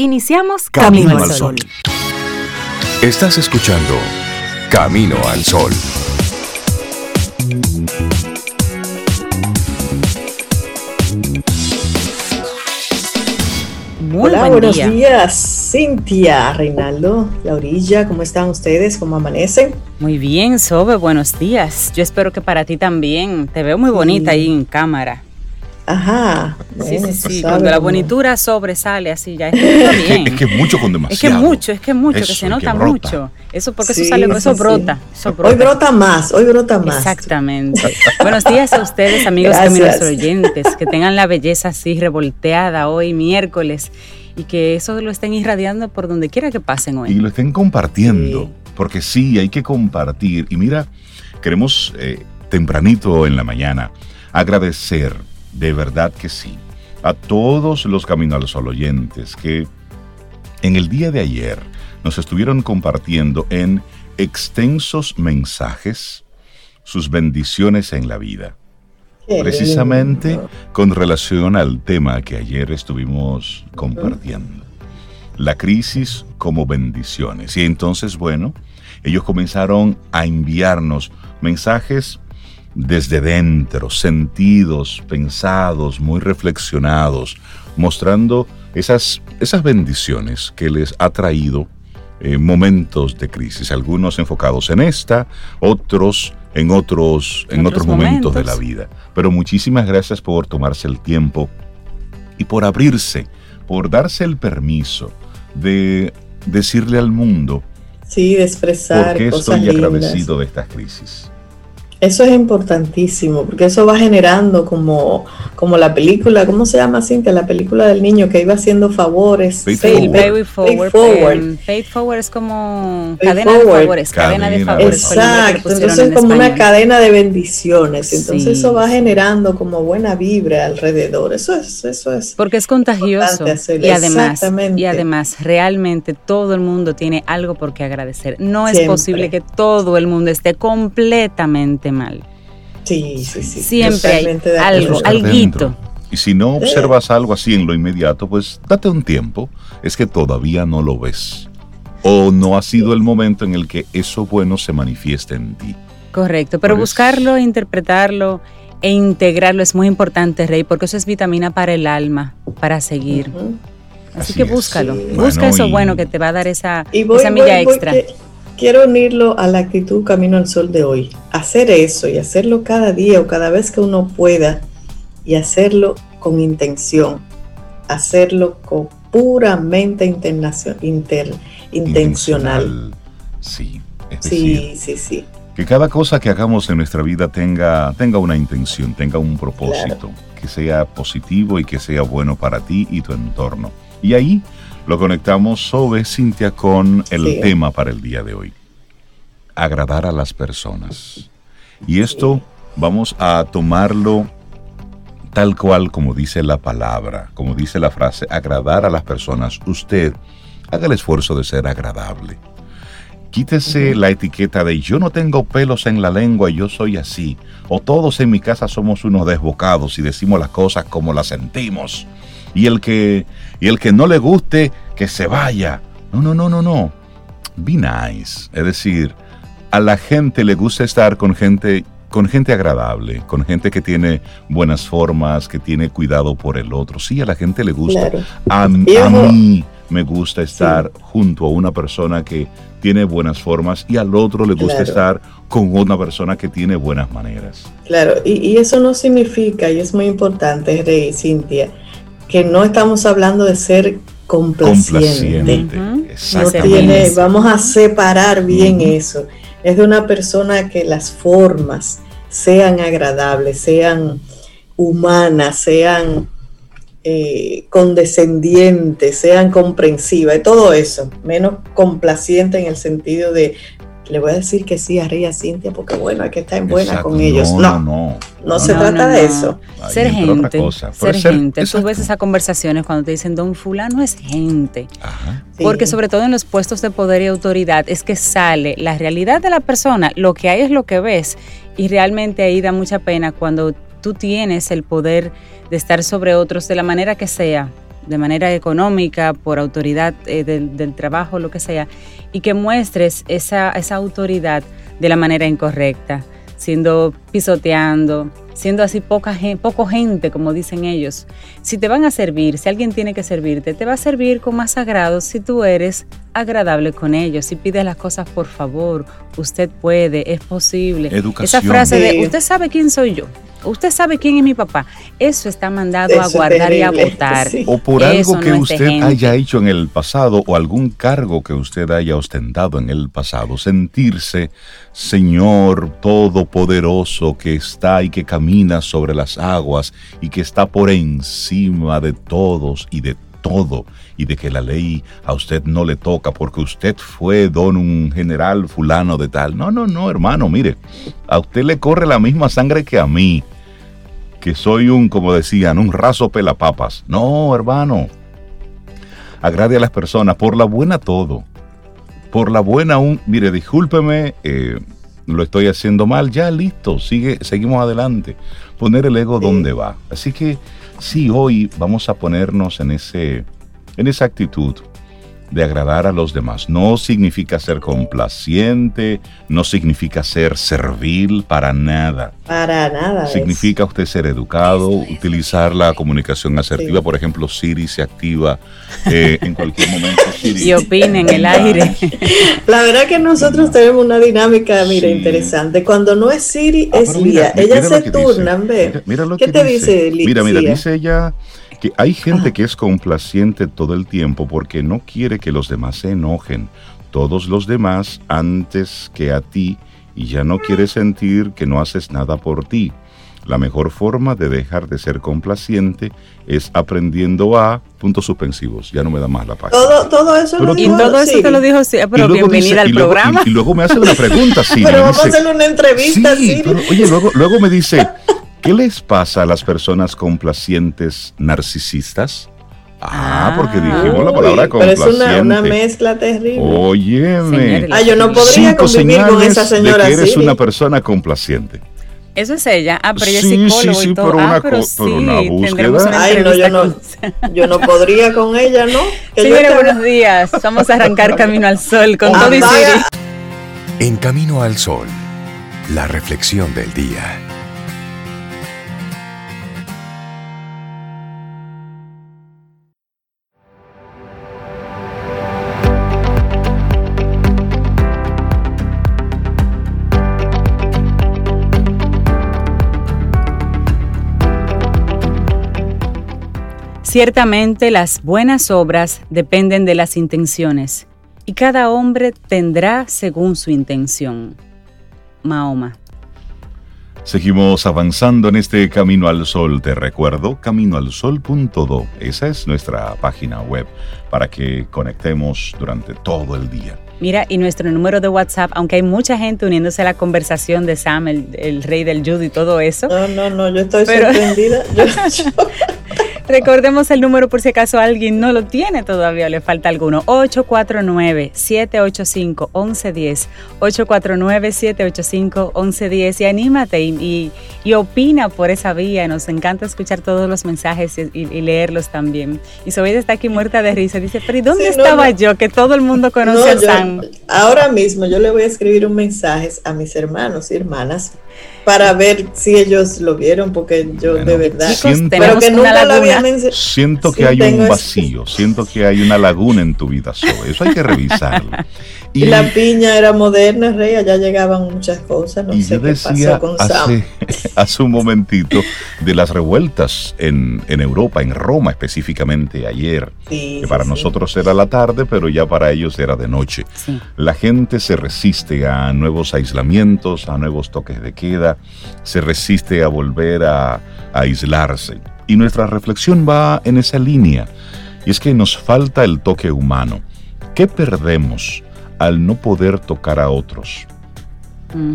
Iniciamos Camino, al Sol. Estás escuchando Camino al Sol. Muy Hola, buenos días, Cintia, Reinaldo, Laurilla, ¿cómo están ustedes? ¿Cómo amanecen? Muy bien, Sobe, buenos días. Yo espero que para ti también. Te veo muy bonita ahí en cámara. Ajá. sí, sí, sí. Cuando la bonitura sobresale así ya está bien. Es que es mucho con demasiado. Es que mucho, es que mucho, que se nota mucho. Eso porque eso sale, eso, brota, Hoy brota más, hoy brota más. Exactamente. Buenos días a ustedes, amigos caminos oyentes, que tengan la belleza así revolteada hoy miércoles y que eso lo estén irradiando por donde quiera que pasen hoy. Y lo estén compartiendo, porque sí, hay que compartir. Y mira, queremos eh, tempranito en la mañana agradecer de verdad que sí. A todos los Caminos al oyentes que en el día de ayer nos estuvieron compartiendo en extensos mensajes sus bendiciones en la vida. Precisamente con relación al tema que ayer estuvimos compartiendo. La crisis como bendiciones. Y entonces, bueno, ellos comenzaron a enviarnos mensajes desde dentro, sentidos, pensados, muy reflexionados, mostrando esas, esas bendiciones que les ha traído eh, momentos de crisis, algunos enfocados en esta, otros en otros, en otros, momentos de la vida. Pero muchísimas gracias por tomarse el tiempo y por abrirse, por darse el permiso de decirle al mundo sí, de expresar por qué estoy agradecido de estas crisis. Eso es importantísimo, porque eso va generando como, como la película, ¿cómo se llama Cintia? La película del niño que iba haciendo favores. Faith, forward. Faith forward. es como cadena de favores, cadena, de favores. Exacto, entonces es como una cadena de bendiciones. Entonces eso va generando como buena vibra alrededor. Eso es, eso es. Porque es contagioso. Y además, y además, realmente todo el mundo tiene algo por qué agradecer. No es posible que todo el mundo esté completamente mal. Sí, sí, sí. Siempre hay algo, alguito. Y si no observas algo así en lo inmediato, pues date un tiempo. Es que todavía no lo ves. O no ha sido el momento en el que eso bueno se manifieste en ti. Correcto, pero buscarlo, interpretarlo e integrarlo es muy importante, Rey, porque eso es vitamina para el alma, para seguir. Así, que búscalo, busca eso bueno que te va a dar esa, esa milla extra quiero unirlo a la actitud Camino al Sol de hoy. Hacer eso y hacerlo cada día o cada vez que uno pueda y hacerlo con intención. Hacerlo con puramente inter, intencional. Sí, sí, sí, sí. Que cada cosa que hagamos en nuestra vida tenga, tenga una intención, tenga un propósito, que sea positivo y que sea bueno para ti y tu entorno. Y ahí lo conectamos sobre Cintia con el tema para el día de hoy. Agradar a las personas. Y esto vamos a tomarlo tal cual como dice la palabra, como dice la frase, agradar a las personas. Usted haga el esfuerzo de ser agradable. Quítese la etiqueta de yo no tengo pelos en la lengua y yo soy así. O todos en mi casa somos unos desbocados y decimos las cosas como las sentimos y el que, y el que no le guste, que se vaya. No, no, no, no, no. Be nice. Es decir, a la gente le gusta estar con gente con gente agradable, con gente que tiene buenas formas, que tiene cuidado por el otro. Sí, a la gente le gusta. A, mí me gusta estar junto a una persona que tiene buenas formas y al otro le gusta estar con una persona que tiene buenas maneras. Claro, y, y, eso no significa, y es muy importante, Rey Cintia, que no estamos hablando de ser complaciente. tiene, vamos a separar bien eso. Es de una persona que las formas sean agradables, sean humanas, sean eh, condescendientes, sean comprensivas, todo eso, menos complaciente en el sentido de le voy a decir que sí a Ría Cintia porque bueno, hay que estar en buena con ellos. No, no, no, se trata de eso. Ser gente, ser, gente. Tú ves esas conversaciones cuando te dicen, don fulano es gente. Porque sobre todo en los puestos de poder y autoridad es que sale la realidad de la persona, lo que hay es lo que ves. Y realmente ahí da mucha pena cuando tú tienes el poder de estar sobre otros de la manera que sea de manera económica, por autoridad eh, del, trabajo, lo que sea, y que muestres esa, esa autoridad de la manera incorrecta, siendo pisoteando, siendo así poca poco gente, como dicen ellos. Si te van a servir, si alguien tiene que servirte, te va a servir con más agrado si tú eres agradable con ellos, si pides las cosas por favor, usted puede, es posible. Esa frase de, usted sabe quién soy yo. Usted sabe quién es mi papá. Eso está mandado a guardar y a votar. O por algo que usted haya hecho en el pasado o algún cargo que usted haya ostentado en el pasado. Sentirse Señor Todopoderoso que está y que camina sobre las aguas y que está por encima de todos y de todo y de que la ley a usted no le toca porque usted fue don un general fulano de tal. No, no, no, hermano, mire, a usted le corre la misma sangre que a mí, que soy un, como decían, un raso pelapapas. No, hermano. Agrade a las personas, por la buena todo. Por la buena un, mire, discúlpeme, eh, lo estoy haciendo mal, ya listo, sigue, seguimos adelante. Poner el ego donde va. Así que sí, hoy vamos a ponernos en ese en esa actitud de agradar a los demás. No significa ser complaciente, no significa ser servil para nada. Para nada. Significa usted ser educado, utilizar la comunicación asertiva. Por ejemplo, Siri se activa eh, en cualquier momento. Y opina en el aire. La verdad que nosotros tenemos una dinámica, mira, interesante. Cuando no es Siri, ah, es Lía. Ellas se turnan, ve. Mira, lo ¿Qué que te dice, dice Mira, mira, dice ella que hay gente que es complaciente todo el tiempo porque no quiere que los demás se enojen. Todos los demás antes que a ti y ya no quiere sentir que no haces nada por ti. La mejor forma de dejar de ser complaciente es aprendiendo a puntos suspensivos. Ya no me da más la página. Todo, eso lo dijo, Y todo eso te lo dijo, sí, pero bienvenida al programa. Y, luego me hace una pregunta, sí. pero vamos a hacer una entrevista, sí. oye, luego, luego me dice, ¿Qué les pasa a las personas complacientes narcisistas? Ah, porque dijimos la palabra complaciente. Pero es una, mezcla terrible. Óyeme. Ah, yo no podría convivir con esa señora de que eres una persona complaciente. Eso es ella. Ah, pero ella es psicólogo y todo. Por una, ah, pero sí, una búsqueda. Ay, no yo, no, yo no podría con ella, ¿no? Señores, buenos días. Vamos a arrancar Camino al Sol con todo y Siri. En Camino al Sol, la reflexión del día. Ciertamente las buenas obras dependen de las intenciones, y cada hombre tendrá según su intención. Mahoma. Seguimos avanzando en este Camino al Sol. Te recuerdo, caminoalsol.do. Esa es nuestra página web para que conectemos durante todo el día. Mira, y nuestro número de WhatsApp, aunque hay mucha gente uniéndose a la conversación de Sam, el, rey del judo y todo eso. No, no, no, yo estoy sorprendida. Recordemos el número por si acaso alguien no lo tiene todavía, le falta alguno. 849-785-1110. 849-785-1110. Y anímate y, y, opina por esa vía. Nos encanta escuchar todos los mensajes y, leerlos también. Y Sobeida está aquí muerta de risa. Dice, pero ¿y dónde estaba yo? Que todo el mundo conoce a Sam. ahora mismo yo le voy a escribir un mensaje a mis hermanos y hermanas para ver si ellos lo vieron, porque yo de verdad, siento, pero que nunca lo había Siento que hay un vacío, siento que hay una laguna en tu vida, Eso hay que revisarlo. Y, la piña era moderna, Rey, allá llegaban muchas cosas, no sé qué pasó con hace, hace un momentito de las revueltas en, Europa, en Roma específicamente ayer, que para nosotros era la tarde, pero ya para ellos era de noche. La gente se resiste a nuevos aislamientos, a nuevos toques de queda, se resiste a volver a, a aislarse. Y nuestra reflexión va en esa línea, y es que nos falta el toque humano. ¿Qué perdemos? Al no poder tocar a otros.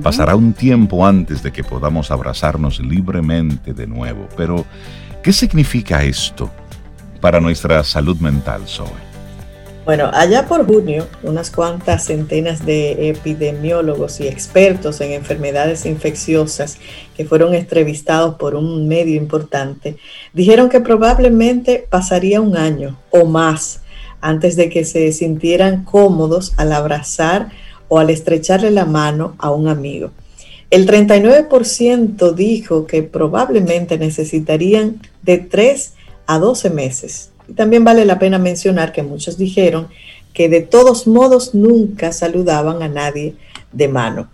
Pasará un tiempo antes de que podamos abrazarnos libremente de nuevo, pero ¿qué significa esto para nuestra salud mental, Zoe? Bueno, allá por junio, unas cuantas centenas de epidemiólogos y expertos en enfermedades infecciosas que fueron entrevistados por un medio importante, dijeron que probablemente pasaría un año o más antes de que se sintieran cómodos al abrazar o al estrecharle la mano a un amigo. El 39% dijo que probablemente necesitarían de 3 a 12 meses. Y también vale la pena mencionar que muchos dijeron que de todos modos nunca saludaban a nadie de mano.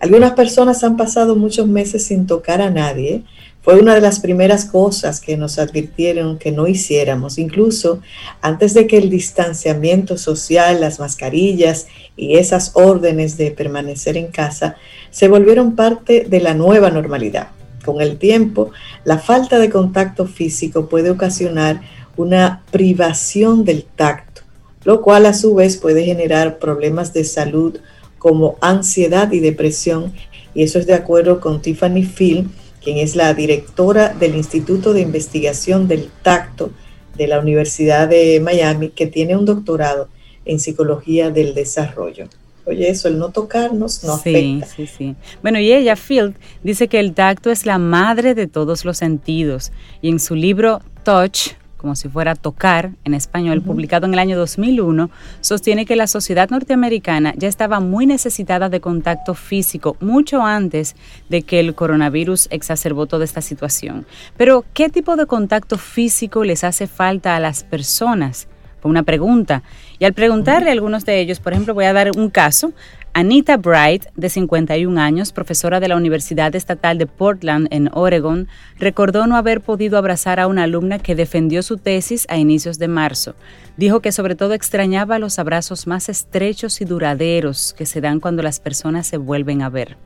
Algunas personas han pasado muchos meses sin tocar a nadie. Fue una de las primeras cosas que nos advirtieron que no hiciéramos, incluso antes de que el distanciamiento social, las mascarillas y esas órdenes de permanecer en casa se volvieron parte de la nueva normalidad. Con el tiempo, la falta de contacto físico puede ocasionar una privación del tacto, lo cual a su vez puede generar problemas de salud como ansiedad y depresión, y eso es de acuerdo con Tiffany Phil, quien es la directora del Instituto de Investigación del Tacto de la Universidad de Miami, que tiene un doctorado en psicología del desarrollo. Oye, eso, el no tocarnos no sí, afecta. Sí, sí. Bueno, y ella, Field, dice que el tacto es la madre de todos los sentidos. Y en su libro Touch, como si fuera tocar en español, publicado en el año 2001, sostiene que la sociedad norteamericana ya estaba muy necesitada de contacto físico mucho antes de que el coronavirus exacerbó toda esta situación. Pero, ¿qué tipo de contacto físico les hace falta a las personas? Una pregunta. Y al preguntarle a algunos de ellos, por ejemplo, voy a dar un caso. Anita Bright, de 51 años, profesora de la Universidad Estatal de Portland en Oregon, recordó no haber podido abrazar a una alumna que defendió su tesis a inicios de marzo. Dijo que sobre todo extrañaba los abrazos más estrechos y duraderos que se dan cuando las personas se vuelven a ver.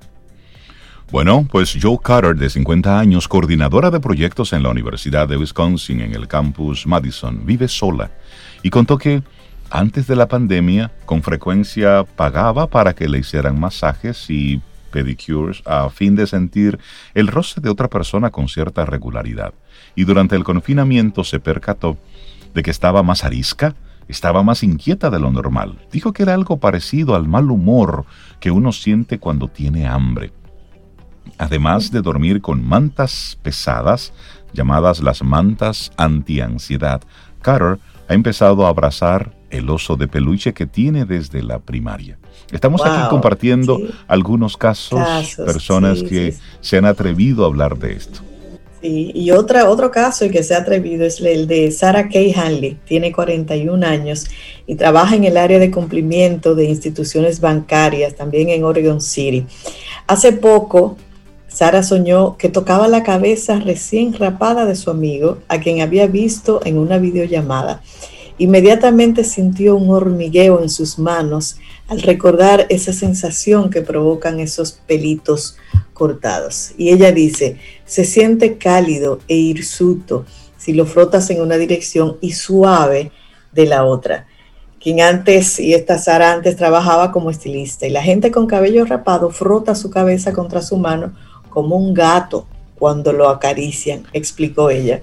Bueno, pues Joe Carter, de 50 años, coordinadora de proyectos en la Universidad de Wisconsin en el campus Madison, vive sola y contó que antes de la pandemia, con frecuencia pagaba para que le hicieran masajes y pedicures a fin de sentir el roce de otra persona con cierta regularidad. Y durante el confinamiento se percató de que estaba más arisca, estaba más inquieta de lo normal. Dijo que era algo parecido al mal humor que uno siente cuando tiene hambre. Además de dormir con mantas pesadas, llamadas las mantas anti-ansiedad, Carter ha empezado a abrazar el oso de peluche que tiene desde la primaria. Estamos aquí compartiendo algunos casos, personas que se han atrevido a hablar de esto. Sí, y otra, otro caso que se ha atrevido es el de Sarah Kay Hanley, tiene 41 años y trabaja en el área de cumplimiento de instituciones bancarias, también en Oregon City. Hace poco, Sara soñó que tocaba la cabeza recién rapada de su amigo, a quien había visto en una videollamada. Inmediatamente sintió un hormigueo en sus manos al recordar esa sensación que provocan esos pelitos cortados. Y ella dice, se siente cálido e hirsuto si lo frotas en una dirección y suave de la otra. Quien antes, y esta Sara antes trabajaba como estilista, y la gente con cabello rapado frota su cabeza contra su mano como un gato cuando lo acarician, explicó ella.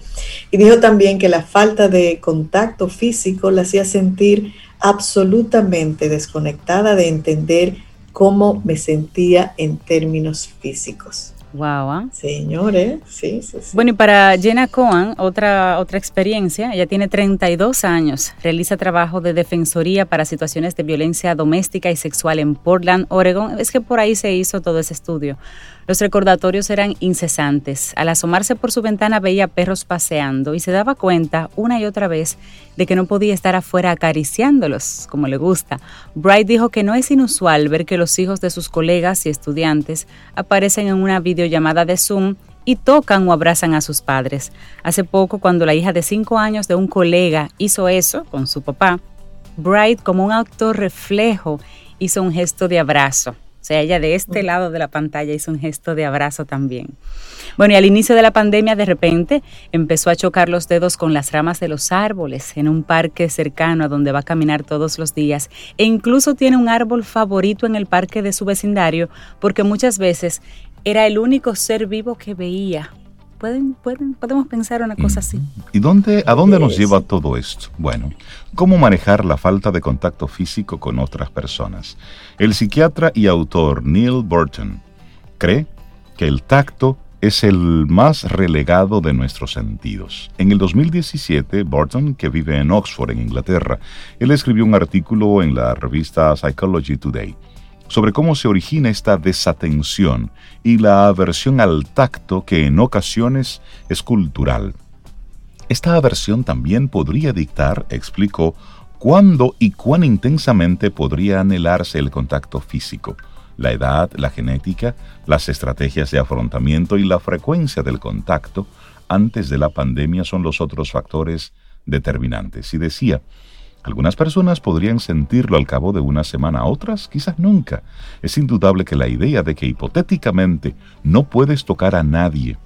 Y dijo también que la falta de contacto físico la hacía sentir absolutamente desconectada de entender cómo me sentía en términos físicos. Wow. ¿ah? Señores, sí, sí, sí. Bueno, y para Jenna Cohen, otra, otra experiencia, ella tiene 32 años, realiza trabajo de defensoría para situaciones de violencia doméstica y sexual en Portland, Oregon. Es que por ahí se hizo todo ese estudio. Los recordatorios eran incesantes. Al asomarse por su ventana veía perros paseando y se daba cuenta una y otra vez de que no podía estar afuera acariciándolos como le gusta. Bright dijo que no es inusual ver que los hijos de sus colegas y estudiantes aparecen en una videollamada de Zoom y tocan o abrazan a sus padres. Hace poco, cuando la hija de 5 años de un colega hizo eso con su papá, Bright, como un actor reflejo, hizo un gesto de abrazo. O sea, ella de este lado de la pantalla hizo un gesto de abrazo también. Bueno, y al inicio de la pandemia, de repente, empezó a chocar los dedos con las ramas de los árboles en un parque cercano a donde va a caminar todos los días. E incluso tiene un árbol favorito en el parque de su vecindario porque muchas veces era el único ser vivo que veía pueden, pueden, podemos pensar una cosa así. ¿Y dónde, a dónde nos lleva todo esto? Bueno, ¿cómo manejar la falta de contacto físico con otras personas? El psiquiatra y autor Neil Burton cree que el tacto es el más relegado de nuestros sentidos. En el 2017, Burton, que vive en Oxford, en Inglaterra, él escribió un artículo en la revista Psychology Today sobre cómo se origina esta desatención y la aversión al tacto que en ocasiones es cultural. Esta aversión también podría dictar, explicó, cuándo y cuán intensamente podría anhelarse el contacto físico la edad, la genética, las estrategias de afrontamiento y la frecuencia del contacto antes de la pandemia son los otros factores determinantes. Y decía, algunas personas podrían sentirlo al cabo de una semana, otras quizás nunca. Es indudable que la idea de que hipotéticamente no puedes tocar a nadie,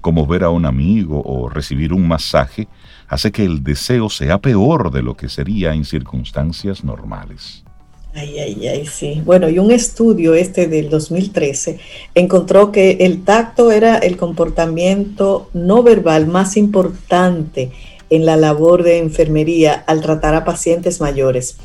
como ver a un amigo o recibir un masaje, hace que el deseo sea peor de lo que sería en circunstancias normales. Ay, ay, ay, sí. Bueno, y un estudio este del 2013 encontró que el tacto era el comportamiento no verbal más importante en la labor de enfermería al tratar a pacientes mayores.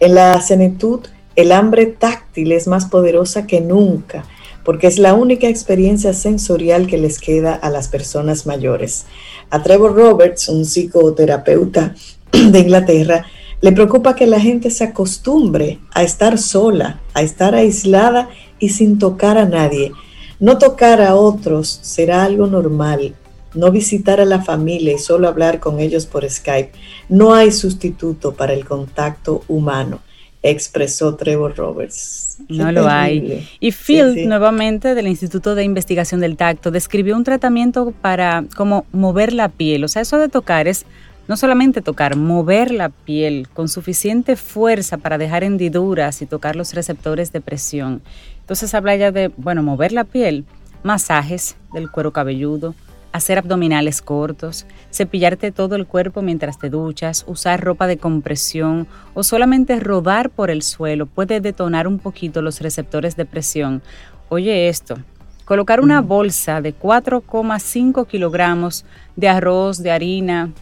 En la senectud, el hambre táctil es más poderosa que nunca porque es la única experiencia sensorial que les queda a las personas mayores. A Trevor Roberts, un psicoterapeuta de Inglaterra, le preocupa que la gente se acostumbre a estar sola, a estar aislada y sin tocar a nadie. No tocar a otros será algo normal. No visitar a la familia y solo hablar con ellos por Skype. No hay sustituto para el contacto humano, expresó Trevor Roberts. No lo hay. Y Phil, nuevamente del Instituto de Investigación del Tacto, describió un tratamiento para como mover la piel. O sea, eso de tocar es no solamente tocar, mover la piel con suficiente fuerza para dejar hendiduras y tocar los receptores de presión. Entonces habla ya de, bueno, mover la piel, masajes del cuero cabelludo, hacer abdominales cortos, cepillarte todo el cuerpo mientras te duchas, usar ropa de compresión o solamente rodar por el suelo puede detonar un poquito los receptores de presión. Oye esto, colocar una bolsa de 4,5 kilogramos de arroz, de harina,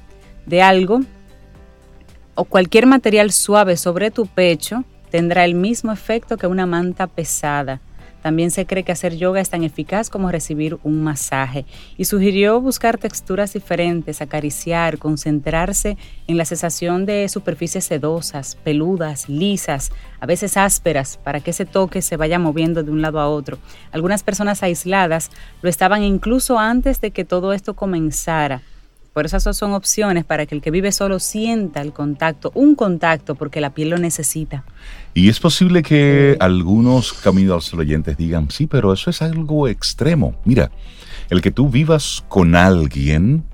de algo o cualquier material suave sobre tu pecho tendrá el mismo efecto que una manta pesada. También se cree que hacer yoga es tan eficaz como recibir un masaje y sugirió buscar texturas diferentes, acariciar, concentrarse en la sensación de superficies sedosas, peludas, lisas, a veces ásperas, para que ese toque se vaya moviendo de un lado a otro. Algunas personas aisladas lo estaban incluso antes de que todo esto comenzara por eso esas son opciones para que el que vive solo sienta el contacto, un contacto, porque la piel lo necesita. Y es posible que algunos caminos oyentes digan, sí, pero eso es algo extremo. Mira, el que tú vivas con alguien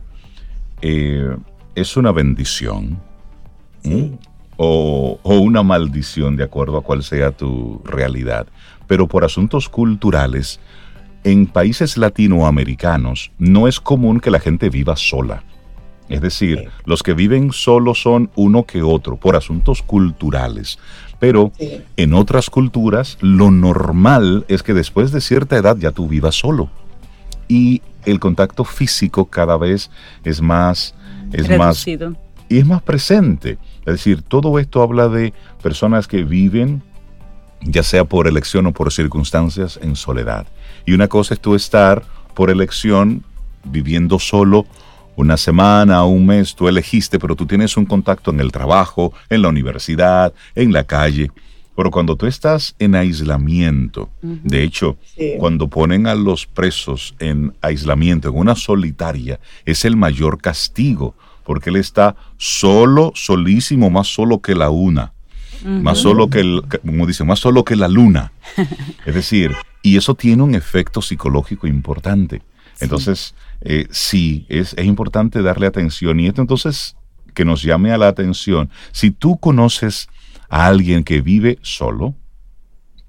eh, es una bendición o, o una maldición, de acuerdo a cuál sea tu realidad. Pero por asuntos culturales, en países latinoamericanos no es común que la gente viva sola. Es decir, los que viven solos son uno que otro por asuntos culturales. Pero en otras culturas lo normal es que después de cierta edad ya tú vivas solo. Y el contacto físico cada vez es más... Es más y es más presente. Es decir, todo esto habla de personas que viven, ya sea por elección o por circunstancias, en soledad. Y una cosa es tú estar por elección viviendo solo una semana, un mes, tú elegiste, pero tú tienes un contacto en el trabajo, en la universidad, en la calle. Pero cuando tú estás en aislamiento, de hecho, cuando ponen a los presos en aislamiento, en una solitaria, es el mayor castigo, porque él está solo, solísimo, más solo que la una, más solo que, el, como dice, más solo que la luna. es decir, y eso tiene un efecto psicológico importante. Entonces, eh, sí, es, es importante darle atención. Y esto entonces que nos llame a la atención. Si tú conoces a alguien que vive solo,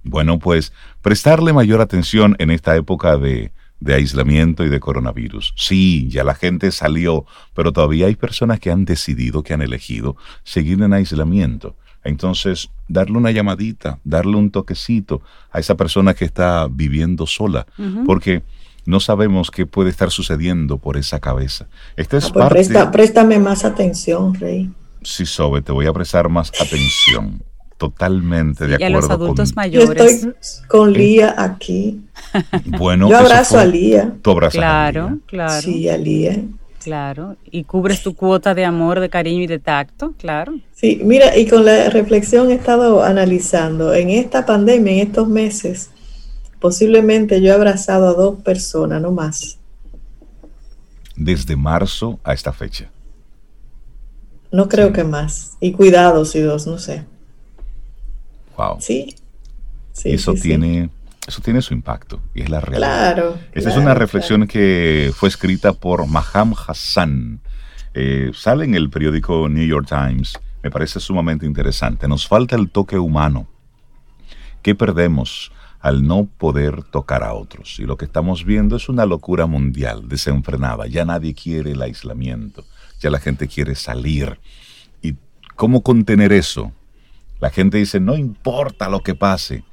bueno, pues prestarle mayor atención en esta época de, de, aislamiento y de coronavirus. Sí, ya la gente salió, pero todavía hay personas que han decidido, que han elegido seguir en aislamiento. Entonces, darle una llamadita, darle un toquecito a esa persona que está viviendo sola, porque no sabemos qué puede estar sucediendo por esa cabeza. Esta es ah, pues préstame más atención, Rey. Sí, Sobe, te voy a prestar más atención. Totalmente de acuerdo. Y a los adultos mayores. Yo estoy con Lía aquí. Bueno, yo abrazo a Lía. Tú abrazas claro, a Lía. claro. Sí, a Lía. Claro, y cubres tu cuota de amor, de cariño y de tacto, claro. Sí, mira, y con la reflexión he estado analizando, en esta pandemia, en estos meses, posiblemente yo he abrazado a dos personas, no más. Desde marzo a esta fecha. No creo que más. Y cuidado si dos, no sé. Wow. Sí. sí eso tiene eso tiene su impacto y es la realidad. Claro. Esta es una reflexión que fue escrita por Maham Hassan. Eh, sale en el periódico New York Times. Me parece sumamente interesante. Nos falta el toque humano. ¿Qué perdemos al no poder tocar a otros? Y lo que estamos viendo es una locura mundial, desenfrenada. Ya nadie quiere el aislamiento. Ya la gente quiere salir. ¿Y cómo contener eso? La gente dice, no importa lo que pase.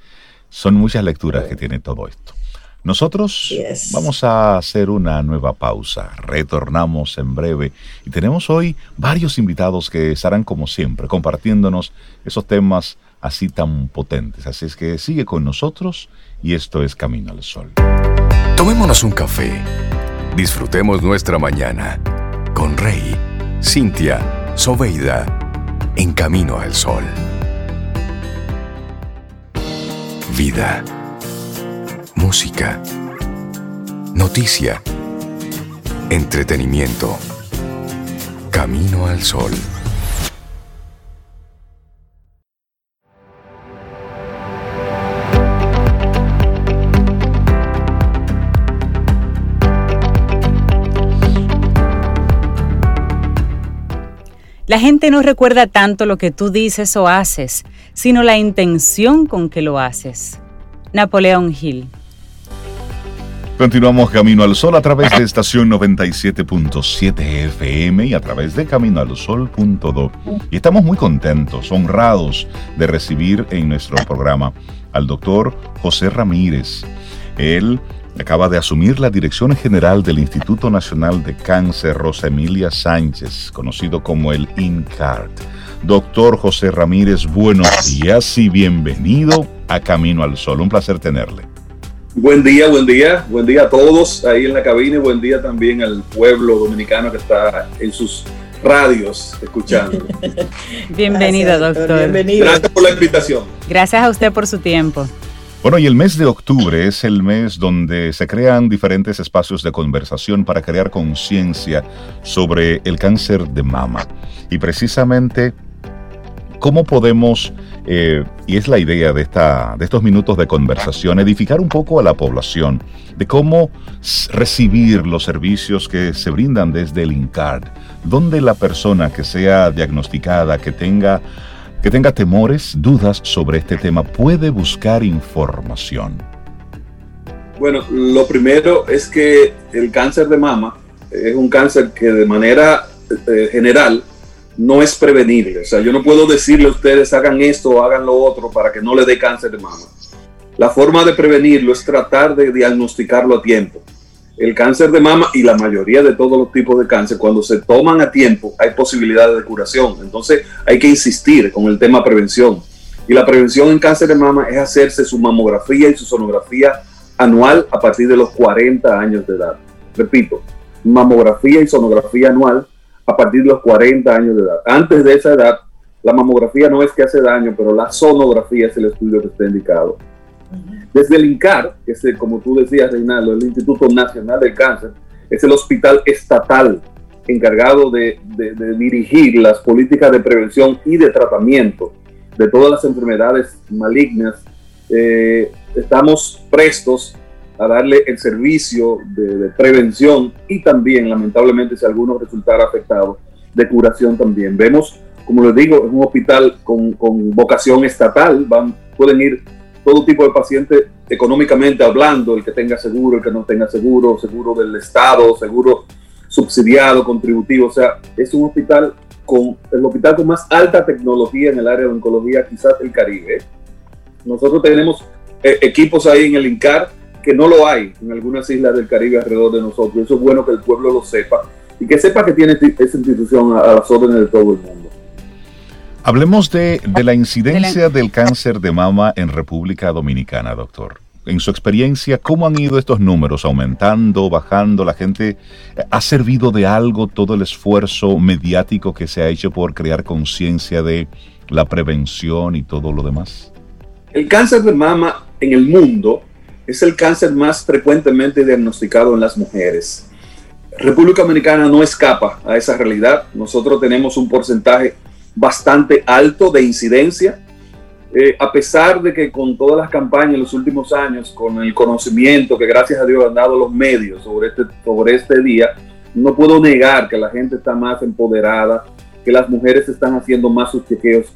Son muchas lecturas que tiene todo esto. Nosotros vamos a hacer una nueva pausa. Retornamos en breve y tenemos hoy varios invitados que estarán como siempre compartiéndonos esos temas así tan potentes. Así es que sigue con nosotros y esto es Camino al Sol. Tomémonos un café. Disfrutemos nuestra mañana con Rey, Cintia, Soveida, en Camino al Sol. Vida. Música. Noticia. Entretenimiento. Camino al sol. La gente no recuerda tanto lo que tú dices o haces, sino la intención con que lo haces. Napoleón Hill. Continuamos Camino al Sol a través de estación 97.7 FM y a través de caminoalsol.do. Y estamos muy contentos, honrados de recibir en nuestro programa al doctor José Ramírez. Él acaba de asumir la dirección general del Instituto Nacional de Cáncer Rosa Emilia Sánchez, conocido como el INCART. Doctor José Ramírez, buenos días y bienvenido a Camino al Sol. Un placer tenerle. Buen día, buen día, buen día a todos ahí en la cabina y buen día también al pueblo dominicano que está en sus radios escuchando. Bienvenido, doctor. Bienvenido. Gracias por la invitación. Gracias a usted por su tiempo. Bueno, y el mes de octubre es el mes donde se crean diferentes espacios de conversación para crear conciencia sobre el cáncer de mama. Y precisamente, ¿cómo podemos, eh, y es la idea de, esta, de estos minutos de conversación, edificar un poco a la población de cómo recibir los servicios que se brindan desde el INCARD, donde la persona que sea diagnosticada, que tenga que tenga temores, dudas sobre este tema, puede buscar información? Bueno, lo primero es que el cáncer de mama es un cáncer que de manera eh, general no es prevenible. O sea, yo no puedo decirle a ustedes hagan esto o hagan lo otro para que no le dé cáncer de mama. La forma de prevenirlo es tratar de diagnosticarlo a tiempo el cáncer de mama y la mayoría de todos los tipos de cáncer, cuando se toman a tiempo, hay posibilidades de curación. Entonces hay que insistir con el tema prevención. Y la prevención en cáncer de mama es hacerse su mamografía y su sonografía anual a partir de los 40 años de edad. Repito, mamografía y sonografía anual a partir de los 40 años de edad. Antes de esa edad, la mamografía no es que hace daño, pero la sonografía es el estudio que está indicado. Desde el INCAR, que es, como tú decías, Reinaldo, el Instituto Nacional del Cáncer, es el hospital estatal encargado de, dirigir las políticas de prevención y de tratamiento de todas las enfermedades malignas. Eh, estamos prestos a darle el servicio de, prevención y también, lamentablemente, si alguno resultara afectado, de curación también. Vemos, como les digo, es un hospital con, con vocación estatal, van, pueden ir todo tipo de pacientes económicamente hablando, el que tenga seguro, el que no tenga seguro, seguro del Estado, seguro subsidiado, contributivo, o sea, es un hospital con el hospital con más alta tecnología en el área de oncología, quizás del Caribe. Nosotros tenemos eh, equipos ahí en el INCAR que no lo hay en algunas islas del Caribe alrededor de nosotros. Eso es bueno que el pueblo lo sepa y que sepa que tiene esa institución a, las órdenes de todo el mundo. Hablemos de, de la incidencia del cáncer de mama en República Dominicana, doctor. En su experiencia, ¿cómo han ido estos números? ¿Aumentando, bajando? ¿La gente ha servido de algo todo el esfuerzo mediático que se ha hecho por crear conciencia de la prevención y todo lo demás? El cáncer de mama en el mundo es el cáncer más frecuentemente diagnosticado en las mujeres. República Dominicana no escapa a esa realidad. Nosotros tenemos un porcentaje bastante alto de incidencia, eh, a pesar de que con todas las campañas en los últimos años, con el conocimiento que gracias a Dios han dado los medios sobre este, sobre este día, no puedo negar que la gente está más empoderada, que las mujeres están haciendo más sus chequeos,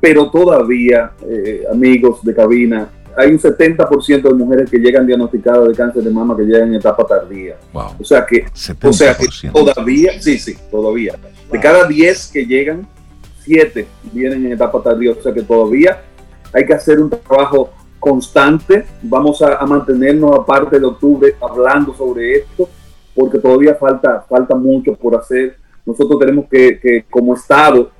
pero todavía, eh, amigos de cabina, hay un 70% de mujeres que llegan diagnosticadas de cáncer de mama que llegan en etapa tardía. O sea que, o sea que todavía, sí, sí, todavía. De cada 10 que llegan, 7 vienen en etapa tardía. O sea que todavía hay que hacer un trabajo constante. Vamos a, mantenernos aparte de octubre hablando sobre esto, porque todavía falta, falta mucho por hacer. Nosotros tenemos que, que como Estado,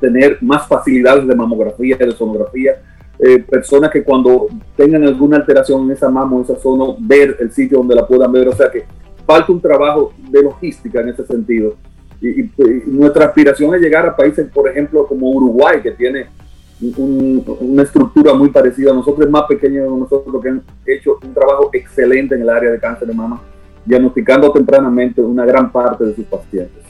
tener más facilidades de mamografía, de sonografía, eh, personas que cuando tengan alguna alteración en esa mama o esa zona, ver el sitio donde la puedan ver. O sea que falta un trabajo de logística en ese sentido. Y, nuestra aspiración es llegar a países, por ejemplo, como Uruguay, que tiene una estructura muy parecida a nosotros, es más pequeño que nosotros, que han hecho un trabajo excelente en el área de cáncer de mama, diagnosticando tempranamente una gran parte de sus pacientes.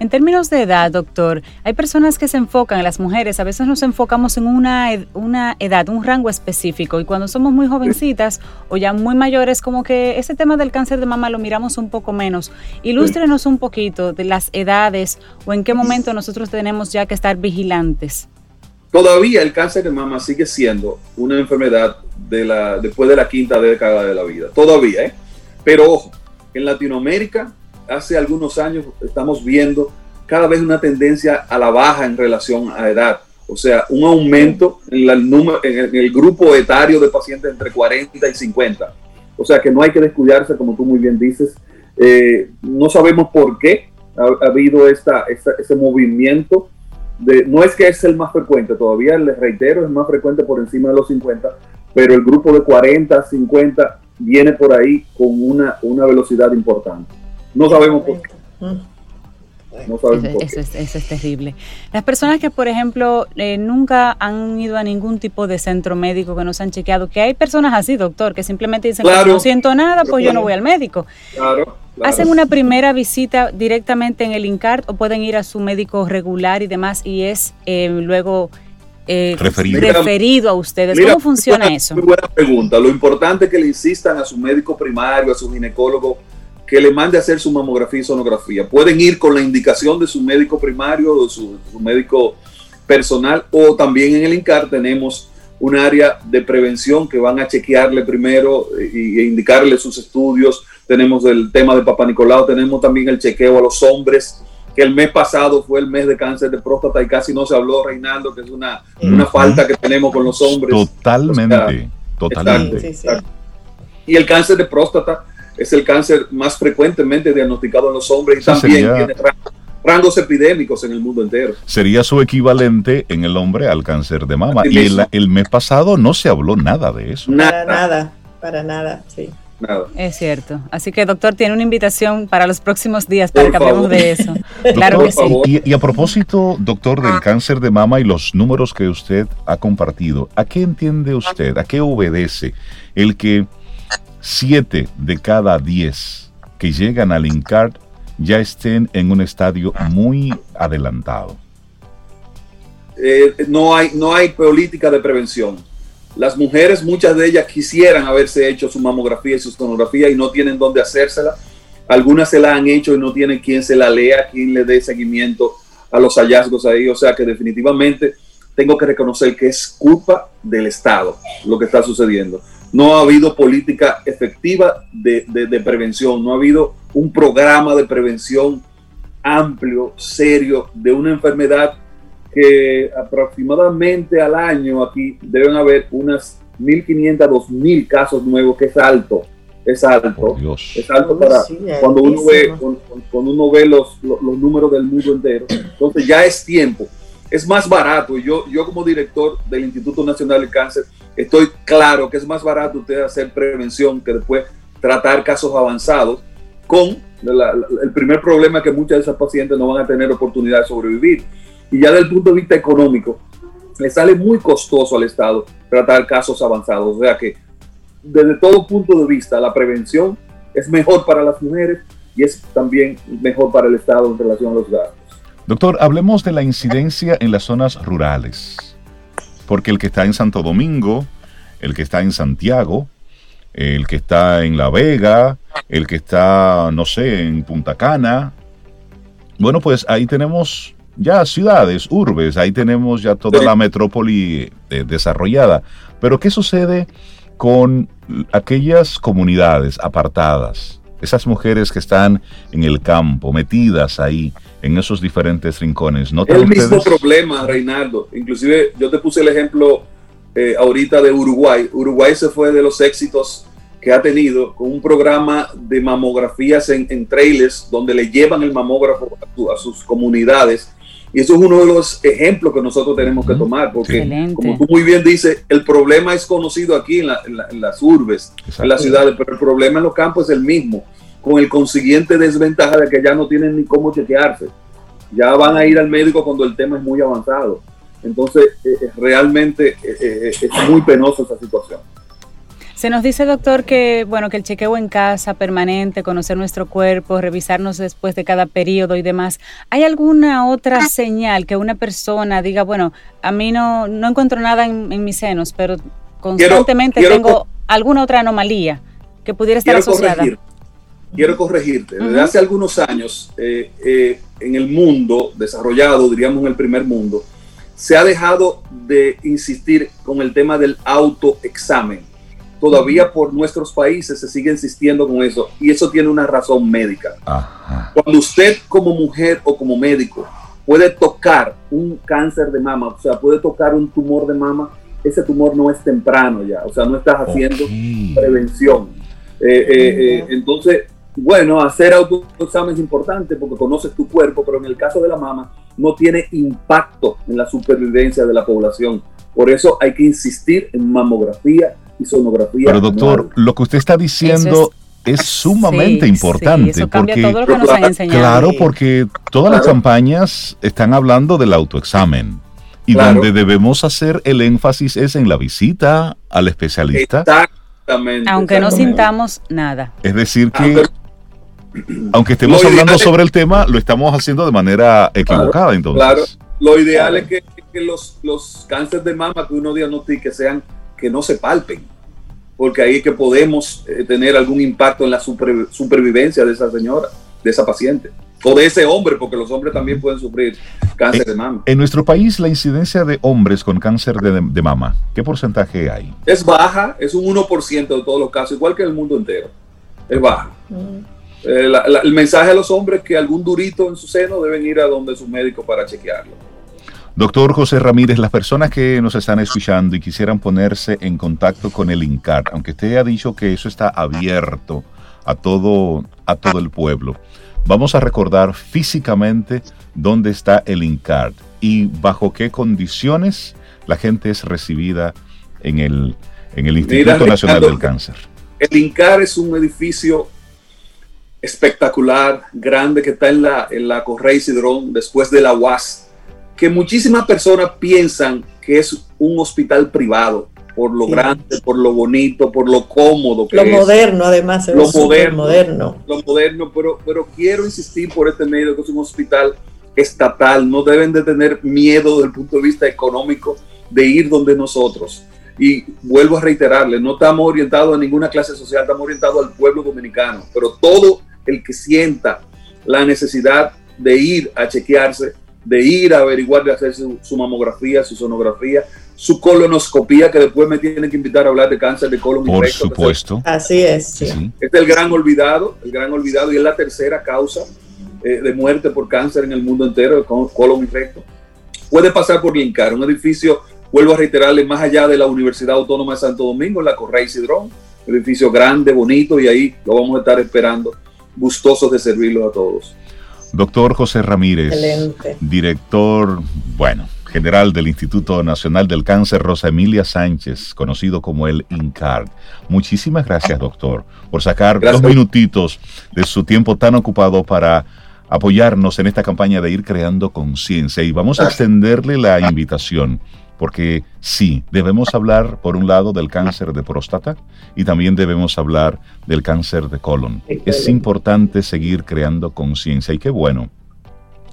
En términos de edad, doctor, hay personas que se enfocan, en las mujeres, a veces nos enfocamos en una, una edad, un rango específico, y cuando somos muy jovencitas o ya muy mayores, como que ese tema del cáncer de mama lo miramos un poco menos. Ilústrenos un poquito de las edades o en qué momento nosotros tenemos ya que estar vigilantes. Todavía el cáncer de mama sigue siendo una enfermedad de la, después de la quinta década de la vida. Todavía, ¿eh? Pero ojo, en Latinoamérica hace algunos años estamos viendo cada vez una tendencia a la baja en relación a edad. O sea, un aumento en, número, en el grupo etario de pacientes entre 40 y 50. O sea, que no hay que descuidarse, como tú muy bien dices. Eh, no sabemos por qué ha, habido esta, ese movimiento. No es que es el más frecuente, todavía les reitero, es más frecuente por encima de los 50, pero el grupo de 40, 50 viene por ahí con una velocidad importante. No sabemos por qué. No sabemos eso, Es, eso, es, terrible. Las personas que, por ejemplo, eh, nunca han ido a ningún tipo de centro médico que nos han chequeado, que hay personas así, doctor, que simplemente dicen, no siento nada, pues yo no voy al médico. Claro, ¿Hacen una primera visita directamente en el INCART o pueden ir a su médico regular y demás y es eh, luego eh, referido. a ustedes? ¿Cómo funciona eso? Muy buena pregunta. Lo importante es que le insistan a su médico primario, a su ginecólogo, que le mande a hacer su mamografía y sonografía. Pueden ir con la indicación de su médico primario o su, su médico personal o también en el INCAR tenemos un área de prevención que van a chequearle primero e, indicarle sus estudios. Tenemos el tema de Papa Nicolau, tenemos también el chequeo a los hombres, que el mes pasado fue el mes de cáncer de próstata y casi no se habló, Reinaldo, que es una, una falta que tenemos con los hombres. Totalmente, totalmente. Y el cáncer de próstata es el cáncer más frecuentemente diagnosticado en los hombres y también tiene rangos epidémicos en el mundo entero. Sería su equivalente en el hombre al cáncer de mama. Y el, mes pasado no se habló nada de eso. Para nada, para nada, sí. Nada. Es cierto. Así que, doctor, tiene una invitación para los próximos días para que hablemos de eso. claro que sí. Y, y, a propósito, doctor, del cáncer de mama y los números que usted ha compartido, ¿a qué entiende usted? ¿A qué obedece el que 7 de cada 10 que llegan al INCART ya estén en un estadio muy adelantado? Eh, no, hay, no hay política de prevención. Las mujeres, muchas de ellas quisieran haberse hecho su mamografía y su sonografía y no tienen dónde hacérsela. Algunas se la han hecho y no tienen quien se la lea, quien le dé seguimiento a los hallazgos ahí. O sea que definitivamente tengo que reconocer que es culpa del Estado lo que está sucediendo no ha habido política efectiva de, prevención, no ha habido un programa de prevención amplio, serio, de una enfermedad que aproximadamente al año aquí deben haber unas 1.500 a 2.000 casos nuevos, que es alto. Es alto. Es alto para cuando uno ve, cuando uno ve los, los, números del mundo entero. Entonces ya es tiempo. Es más barato. Yo, yo como director del Instituto Nacional de Cáncer estoy claro que es más barato usted hacer prevención que después tratar casos avanzados con el primer problema que muchas de esas pacientes no van a tener oportunidad de sobrevivir. Y ya desde el punto de vista económico, le sale muy costoso al Estado tratar casos avanzados. O sea que desde todo punto de vista, la prevención es mejor para las mujeres y es también mejor para el Estado en relación a los gastos. Doctor, hablemos de la incidencia en las zonas rurales, porque el que está en Santo Domingo, el que está en Santiago, el que está en La Vega, el que está, no sé, en Punta Cana, bueno, pues ahí tenemos ya ciudades, urbes, ahí tenemos ya toda la metrópoli eh, desarrollada. Pero ¿qué sucede con aquellas comunidades apartadas? Esas mujeres que están en el campo, metidas ahí, en esos diferentes rincones. ¿no el mismo problema, Reinaldo. Inclusive yo te puse el ejemplo eh, ahorita de Uruguay. Uruguay se fue de los éxitos que ha tenido con un programa de mamografías en, trailers donde le llevan el mamógrafo a sus comunidades y eso es uno de los ejemplos que nosotros tenemos que tomar, porque como tú muy bien dices, el problema es conocido aquí en, las urbes, en las ciudades, pero el problema en los campos es el mismo, con el consiguiente desventaja de que ya no tienen ni cómo chequearse. Ya van a ir al médico cuando el tema es muy avanzado. Entonces, eh, eh, realmente eh, es muy penosa esa situación. Se nos dice, doctor, que bueno, que el chequeo en casa permanente, conocer nuestro cuerpo, revisarnos después de cada periodo y demás. ¿Hay alguna otra señal que una persona diga, bueno, a mí no, no encuentro nada en, mis senos, pero constantemente tengo alguna otra anomalía que pudiera estar asociada? quiero corregirte. Desde hace algunos años, eh, eh, en el mundo desarrollado, diríamos en el primer mundo, se ha dejado de insistir con el tema del autoexamen todavía por nuestros países se sigue insistiendo con eso y eso tiene una razón médica. Cuando usted como mujer o como médico puede tocar un cáncer de mama, o sea, puede tocar un tumor de mama, ese tumor no es temprano ya, o sea, no estás haciendo prevención. Eh, eh, eh, entonces, bueno, hacer autoexamen es importante porque conoces tu cuerpo, pero en el caso de la mama no tiene impacto en la supervivencia de la población. Por eso hay que insistir en mamografía sonografía. Pero doctor, lo que usted está diciendo es, sumamente importante porque todo lo que nos han enseñado. claro porque todas las campañas están hablando del autoexamen y donde debemos hacer el énfasis es en la visita al especialista. Exactamente aunque no sintamos nada. Es decir que aunque estemos hablando sobre el tema lo estamos haciendo de manera equivocada entonces. claro. Lo ideal es que, los, los cánceres de mama que uno diagnostique sean que no se palpen, porque ahí es que podemos eh, tener algún impacto en la supervivencia de esa señora, de esa paciente, o de ese hombre, porque los hombres también pueden sufrir cáncer de mama. En nuestro país, la incidencia de hombres con cáncer de, mama, ¿qué porcentaje hay? Es baja, es un 1% de todos los casos, igual que en el mundo entero. Es baja. Mm. Eh, el mensaje a los hombres es que algún durito en su seno deben ir a donde su médico para chequearlo. Doctor José Ramírez, las personas que nos están escuchando y quisieran ponerse en contacto con el INCAR, aunque usted ha dicho que eso está abierto a todo, a todo el pueblo, vamos a recordar físicamente dónde está el INCAR y bajo qué condiciones la gente es recibida en el, en el Instituto Nacional del Cáncer. El INCAR es un edificio espectacular, grande, que está en la, en la Correy Cidrón, después de la UAS que muchísimas personas piensan que es un hospital privado por lo grande, por lo bonito, por lo cómodo que lo moderno además lo moderno, moderno. lo moderno pero pero quiero insistir por este medio que es un hospital estatal. No deben de tener miedo desde el punto de vista económico de ir donde nosotros. Y vuelvo a reiterarle no estamos orientados a ninguna clase social estamos orientados al pueblo dominicano pero todo el que sienta la necesidad de ir a chequearse de ir a averiguar, de hacer su, mamografía, su sonografía, su colonoscopía, que después me tienen que invitar a hablar de cáncer de colon Por supuesto. Así es. Este es el gran olvidado, el gran olvidado, y es la tercera causa eh, de muerte por cáncer en el mundo entero, con colon y recto. Puede pasar por Lincar, un edificio vuelvo a reiterarle, más allá de la Universidad Autónoma de Santo Domingo, en la Correa Cidrón, edificio grande, bonito, y ahí lo vamos a estar esperando, gustosos de servirlos a todos. Doctor José Ramírez, director, bueno, general del Instituto Nacional del Cáncer, Rosa Emilia Sánchez, conocido como el INCARD. Muchísimas gracias, doctor, por sacar dos minutitos de su tiempo tan ocupado para apoyarnos en esta campaña de ir creando conciencia. Y vamos a extenderle la invitación, porque sí, debemos hablar, por un lado, del cáncer de próstata y también debemos hablar del cáncer de colon. Es importante seguir creando conciencia y qué bueno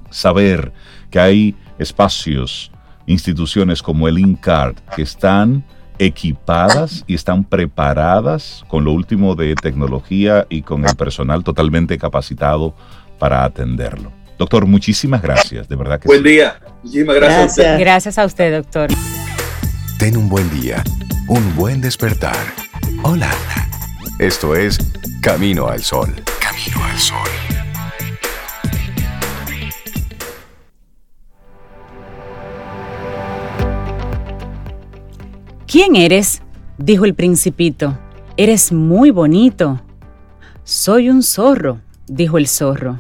saber que hay espacios, instituciones como el INCARD que están equipadas y están preparadas con lo último de tecnología y con el personal totalmente capacitado para atenderlo. Doctor, muchísimas gracias, de verdad que Buen día. Muchísimas gracias, gracias. A usted. Gracias a usted, doctor. Ten un buen día, un buen despertar. Hola. Esto es Camino al Sol. Camino al Sol. ¿Quién eres? dijo el principito. Eres muy bonito. Soy un zorro, dijo el zorro.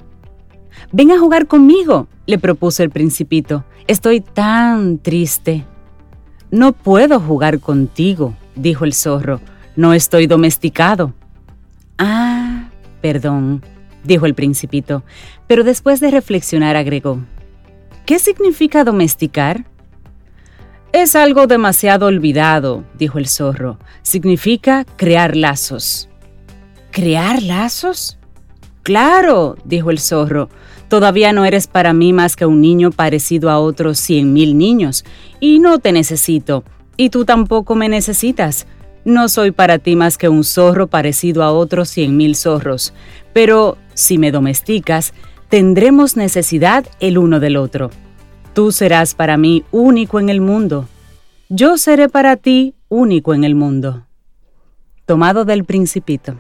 Ven a jugar conmigo, le propuso el principito. Estoy tan triste. No puedo jugar contigo, dijo el zorro. No estoy domesticado. Ah, perdón, dijo el principito, pero después de reflexionar agregó. ¿Qué significa domesticar? Es algo demasiado olvidado, dijo el zorro. Significa crear lazos. ¿Crear lazos? Claro, dijo el zorro. Todavía no eres para mí más que un niño parecido a otros cien mil niños, y no te necesito, y tú tampoco me necesitas. No soy para ti más que un zorro parecido a otros cien mil zorros, pero si me domesticas, tendremos necesidad el uno del otro. Tú serás para mí único en el mundo. Yo seré para ti único en el mundo. Tomado del Principito.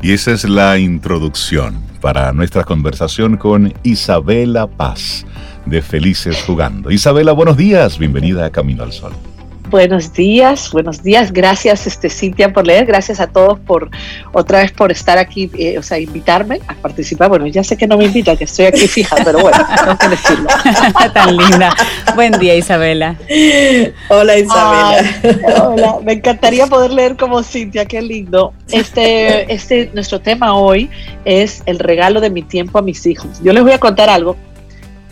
Y esa es la introducción para nuestra conversación con Isabela Paz de Felices Jugando. Isabela, buenos días, bienvenida a Camino al Sol. Buenos días, buenos días. Gracias, este, Cintia, por leer. Gracias a todos por otra vez por estar aquí, eh, o sea, invitarme a participar. Bueno, ya sé que no me invita, que estoy aquí fija, pero bueno, tengo que decirlo. Tan linda. Buen día, Isabela. Hola, Isabela. hola, me encantaría poder leer como Cintia, qué lindo. Este, este, nuestro tema hoy es el regalo de mi tiempo a mis hijos. Yo les voy a contar algo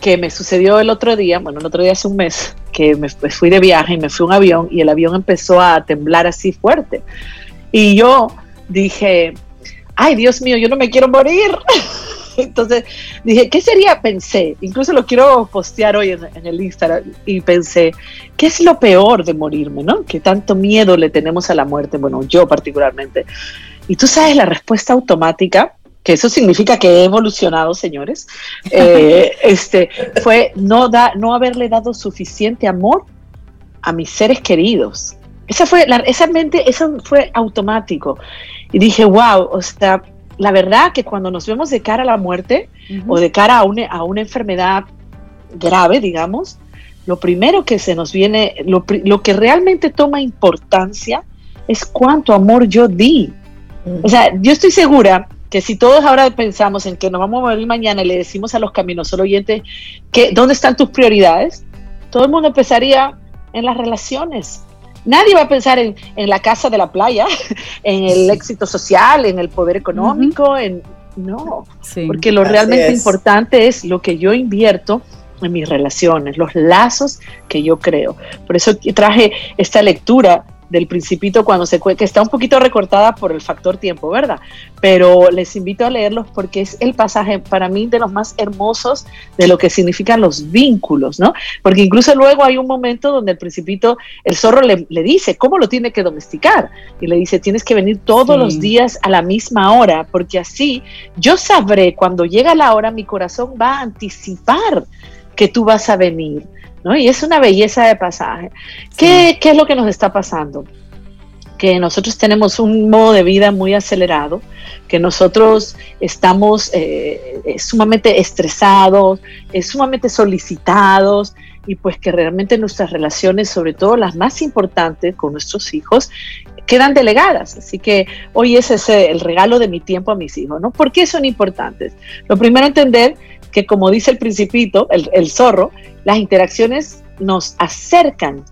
que me sucedió el otro día, bueno, el otro día hace un mes, que me fui de viaje y me fui un avión y el avión empezó a temblar así fuerte. Y yo dije, ay Dios mío, yo no me quiero morir. Entonces dije, ¿qué sería? Pensé, incluso lo quiero postear hoy en, en, el Instagram y pensé, ¿qué es lo peor de morirme? ¿No? Que tanto miedo le tenemos a la muerte, bueno, yo particularmente. Y tú sabes la respuesta automática que eso significa que he evolucionado, señores, eh, este, fue no, da, no haberle dado suficiente amor a mis seres queridos. Esa fue, la, esa mente, eso fue automático. Y dije, wow, o sea, la verdad que cuando nos vemos de cara a la muerte o de cara a una, a una enfermedad grave, digamos, lo primero que se nos viene, lo, lo que realmente toma importancia es cuánto amor yo di. O sea, yo estoy segura que si todos ahora pensamos en que nos vamos a mover mañana y le decimos a los caminos solo oyentes que dónde están tus prioridades, todo el mundo empezaría en las relaciones. Nadie va a pensar en, la casa de la playa, en el éxito social, en el poder económico, en no, porque lo realmente importante es lo que yo invierto en mis relaciones, los lazos que yo creo. Por eso traje esta lectura del principito cuando se que está un poquito recortada por el factor tiempo, ¿verdad? Pero les invito a leerlos porque es el pasaje para mí de los más hermosos de lo que significan los vínculos, ¿no? Porque incluso luego hay un momento donde el principito, el zorro le, dice cómo lo tiene que domesticar y le dice, tienes que venir todos los días a la misma hora porque así yo sabré cuando llega la hora, mi corazón va a anticipar que tú vas a venir. Y es una belleza de pasaje. ¿Qué, es lo que nos está pasando? que nosotros tenemos un modo de vida muy acelerado, que nosotros estamos eh, sumamente estresados, sumamente solicitados, y pues que realmente nuestras relaciones, sobre todo las más importantes con nuestros hijos, quedan delegadas. Así que hoy es ese el regalo de mi tiempo a mis hijos, ¿no? ¿Por qué son importantes? Lo primero, entender que como dice el principito, el, el zorro, las interacciones nos acercan,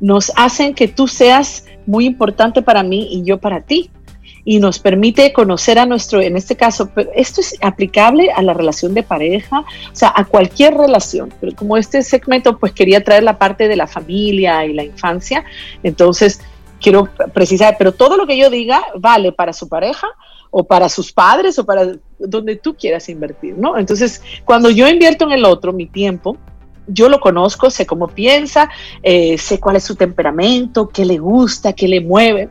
nos hacen que tú seas muy importante para mí y yo para ti. Y nos permite conocer a nuestro, en este caso, pero esto es aplicable a la relación de pareja, o sea, a cualquier relación, pero como este segmento pues quería traer la parte de la familia y la infancia, entonces quiero precisar, pero todo lo que yo diga vale para su pareja o para sus padres o para donde tú quieras invertir, ¿no? Entonces, cuando yo invierto en el otro mi tiempo, yo lo conozco, sé cómo piensa, eh, sé cuál es su temperamento, qué le gusta, qué le mueve.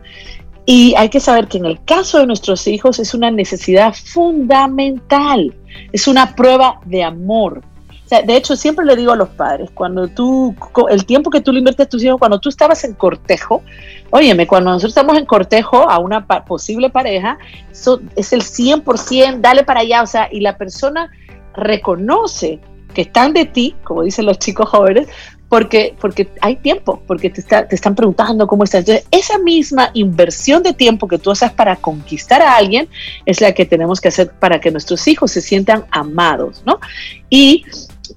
Y hay que saber que en el caso de nuestros hijos es una necesidad fundamental, es una prueba de amor. De hecho, siempre le digo a los padres, cuando tú, el tiempo que tú le inviertes a tus hijos, cuando tú estabas en cortejo, óyeme, cuando nosotros estamos en cortejo a una posible pareja, eso es el 100%, dale para allá, o sea, y la persona reconoce que están de ti, como dicen los chicos jóvenes, porque, porque hay tiempo, porque te, te están preguntando cómo estás. Entonces, esa misma inversión de tiempo que tú haces para conquistar a alguien es la que tenemos que hacer para que nuestros hijos se sientan amados, ¿no? Y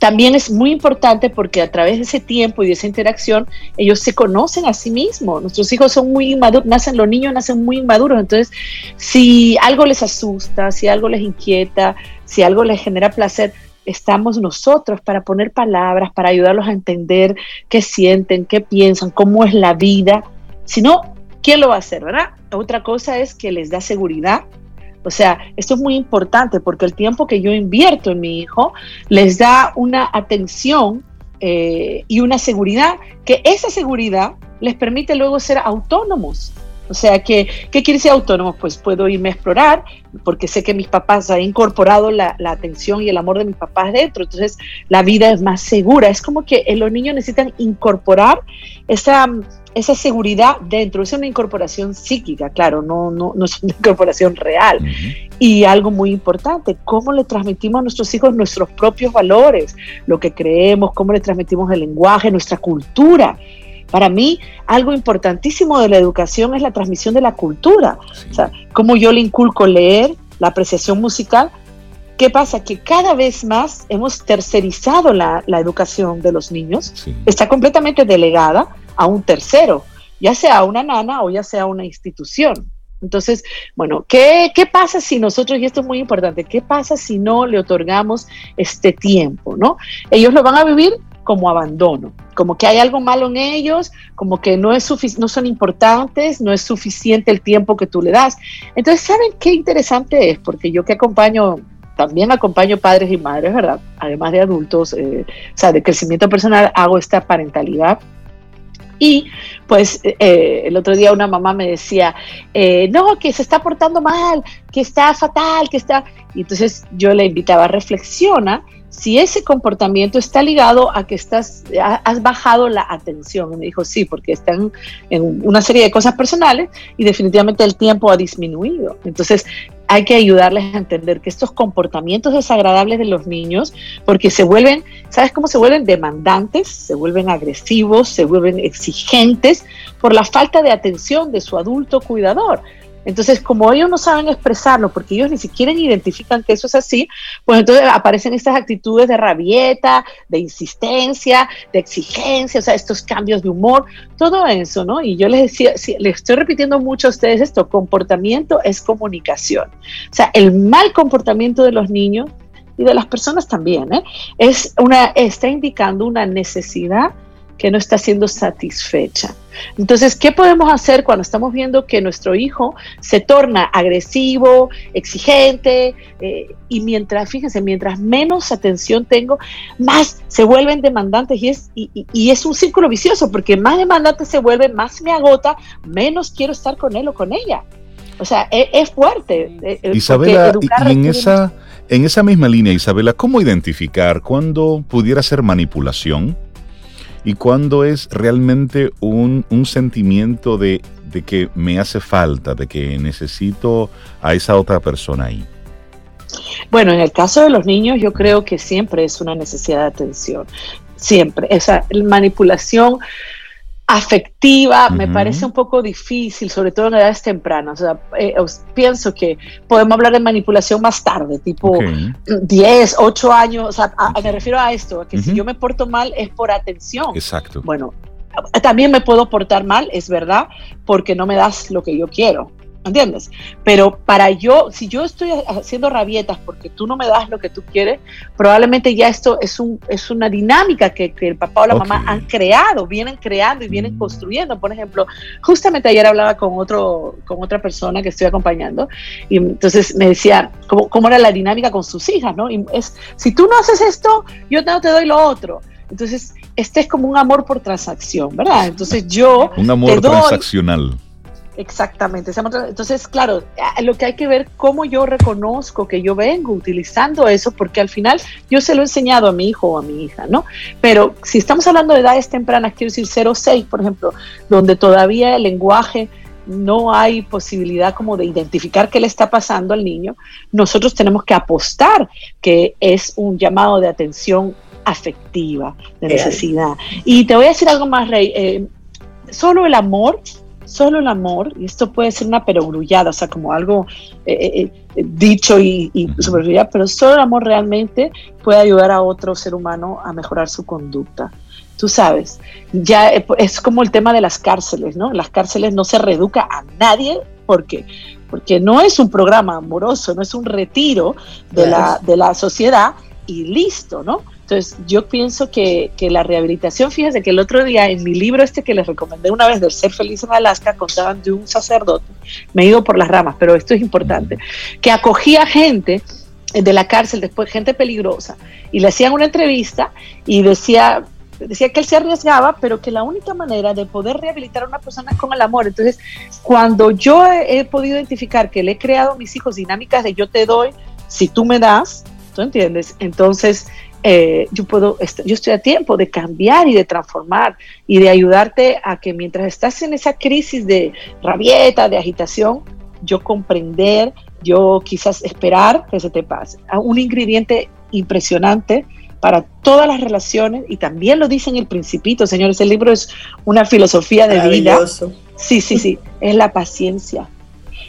también es muy importante porque a través de ese tiempo y de esa interacción ellos se conocen a sí mismos. Nuestros hijos son muy inmaduros, nacen los niños nacen muy inmaduros, entonces si algo les asusta, si algo les inquieta, si algo les genera placer, estamos nosotros para poner palabras, para ayudarlos a entender qué sienten, qué piensan, cómo es la vida. Si no, ¿quién lo va a hacer, verdad? Otra cosa es que les da seguridad. O sea, esto es muy importante porque el tiempo que yo invierto en mi hijo les da una atención eh, y una seguridad, que esa seguridad les permite luego ser autónomos. O sea, que, ¿qué quiere decir autónomo? Pues puedo irme a explorar, porque sé que mis papás han incorporado la, atención y el amor de mis papás dentro, entonces la vida es más segura. Es como que los niños necesitan incorporar esa, esa seguridad dentro. Es una incorporación psíquica, claro, no, no, no es una incorporación real. Y algo muy importante, cómo le transmitimos a nuestros hijos nuestros propios valores, lo que creemos, cómo le transmitimos el lenguaje, nuestra cultura. Para mí, algo importantísimo de la educación es la transmisión de la cultura. O sea, cómo yo le inculco leer, la apreciación musical. ¿Qué pasa? Que cada vez más hemos tercerizado la, educación de los niños. Está completamente delegada a un tercero, ya sea a una nana o ya sea a una institución. Entonces, bueno, ¿qué, ¿qué, pasa si nosotros, y esto es muy importante, qué pasa si no le otorgamos este tiempo, ¿no? Ellos lo van a vivir como abandono, como que hay algo malo en ellos, como que no, es no son importantes, no es suficiente el tiempo que tú le das. Entonces, ¿saben qué interesante es? Porque yo que acompaño, también acompaño padres y madres, ¿verdad? Además de adultos, eh, o sea, de crecimiento personal, hago esta parentalidad. Y pues eh, el otro día una mamá me decía, eh, no, que se está portando mal, que está fatal, que está... Y entonces yo le invitaba, a reflexionar si ese comportamiento está ligado a que estás, has bajado la atención. Me dijo, sí, porque están en una serie de cosas personales y definitivamente el tiempo ha disminuido. Entonces, hay que ayudarles a entender que estos comportamientos desagradables de los niños, porque se vuelven, ¿sabes cómo se vuelven? Demandantes, se vuelven agresivos, se vuelven exigentes por la falta de atención de su adulto cuidador. Entonces, como ellos no saben expresarlo, porque ellos ni siquiera identifican que eso es así, pues entonces aparecen estas actitudes de rabieta, de insistencia, de exigencia, o sea, estos cambios de humor, todo eso, ¿no? Y yo les decía, les estoy repitiendo mucho a ustedes esto, comportamiento es comunicación. O sea, el mal comportamiento de los niños y de las personas también, ¿eh? Es una, está indicando una necesidad que no está siendo satisfecha. Entonces, ¿qué podemos hacer cuando estamos viendo que nuestro hijo se torna agresivo, exigente? Eh, y mientras, fíjense, mientras menos atención tengo, más se vuelven demandantes y es, y, es un círculo vicioso, porque más demandante se vuelve, más me agota, menos quiero estar con él o con ella. O sea, e, es, fuerte. E, e, Isabela, y, en esa, en esa misma línea, Isabela, ¿cómo identificar cuándo pudiera ser manipulación? Y cuándo es realmente un, sentimiento de, de, que me hace falta, de que necesito a esa otra persona ahí. Bueno, en el caso de los niños yo creo que siempre es una necesidad de atención siempre. Esa manipulación afectiva me parece un poco difícil, sobre todo en edades tempranas. O sea, eh, pienso que podemos hablar de manipulación más tarde, tipo 10, 8 años. O sea, me refiero a esto, que si yo me porto mal es por atención. Exacto. Bueno, también me puedo portar mal, es verdad, porque no me das lo que yo quiero. ¿Entiendes? Pero para yo, si yo estoy haciendo rabietas porque tú no me das lo que tú quieres, probablemente ya esto es, un, es una dinámica que, el papá o la mamá han creado, vienen creando y vienen mm. construyendo. Por ejemplo, justamente ayer hablaba con, otro, con otra persona que estoy acompañando y entonces me decía cómo, cómo era la dinámica con sus hijas, ¿no? Y es, si tú no haces esto, yo no te doy lo otro. Entonces, este es como un amor por transacción, ¿verdad? Entonces yo... Un amor transaccional. Exactamente. Entonces, claro, lo que hay que ver cómo yo reconozco que yo vengo utilizando eso, porque al final yo se lo he enseñado a mi hijo o a mi hija, ¿no? Pero si estamos hablando de edades tempranas, quiero decir 0-6, por ejemplo, donde todavía el lenguaje no hay posibilidad como de identificar qué le está pasando al niño, nosotros tenemos que apostar que es un llamado de atención afectiva, de necesidad. Y te voy a decir algo más, Rey. Eh, solo el amor solo el amor, y esto puede ser una perogrullada, o sea, como algo eh, eh, eh, dicho y, y pero solo el amor realmente puede ayudar a otro ser humano a mejorar su conducta. Tú sabes, ya es como el tema de las cárceles, ¿no? las cárceles no se reeduca a nadie porque porque no es un programa amoroso, no es un retiro de, la, de la sociedad y listo, ¿no? Entonces, yo pienso que, la rehabilitación, fíjense que el otro día en mi libro este que les recomendé una vez del Ser Feliz en Alaska, contaban de un sacerdote, me he ido por las ramas, pero esto es importante, que acogía gente de la cárcel, después gente peligrosa, y le hacían una entrevista y decía, decía que él se arriesgaba, pero que la única manera de poder rehabilitar a una persona es con el amor. Entonces, cuando yo he, he podido identificar que le he creado a mis hijos dinámicas de yo te doy, si tú me das, ¿tú entiendes? Entonces, eh, yo puedo, yo estoy a tiempo de cambiar y de transformar y de ayudarte a que mientras estás en esa crisis de rabieta, de agitación, yo comprender, yo quizás esperar que se te pase. Ah, un ingrediente impresionante para todas las relaciones y también lo dice en el principito, señores, el libro es una filosofía de vida. Sí, sí, sí, es la paciencia.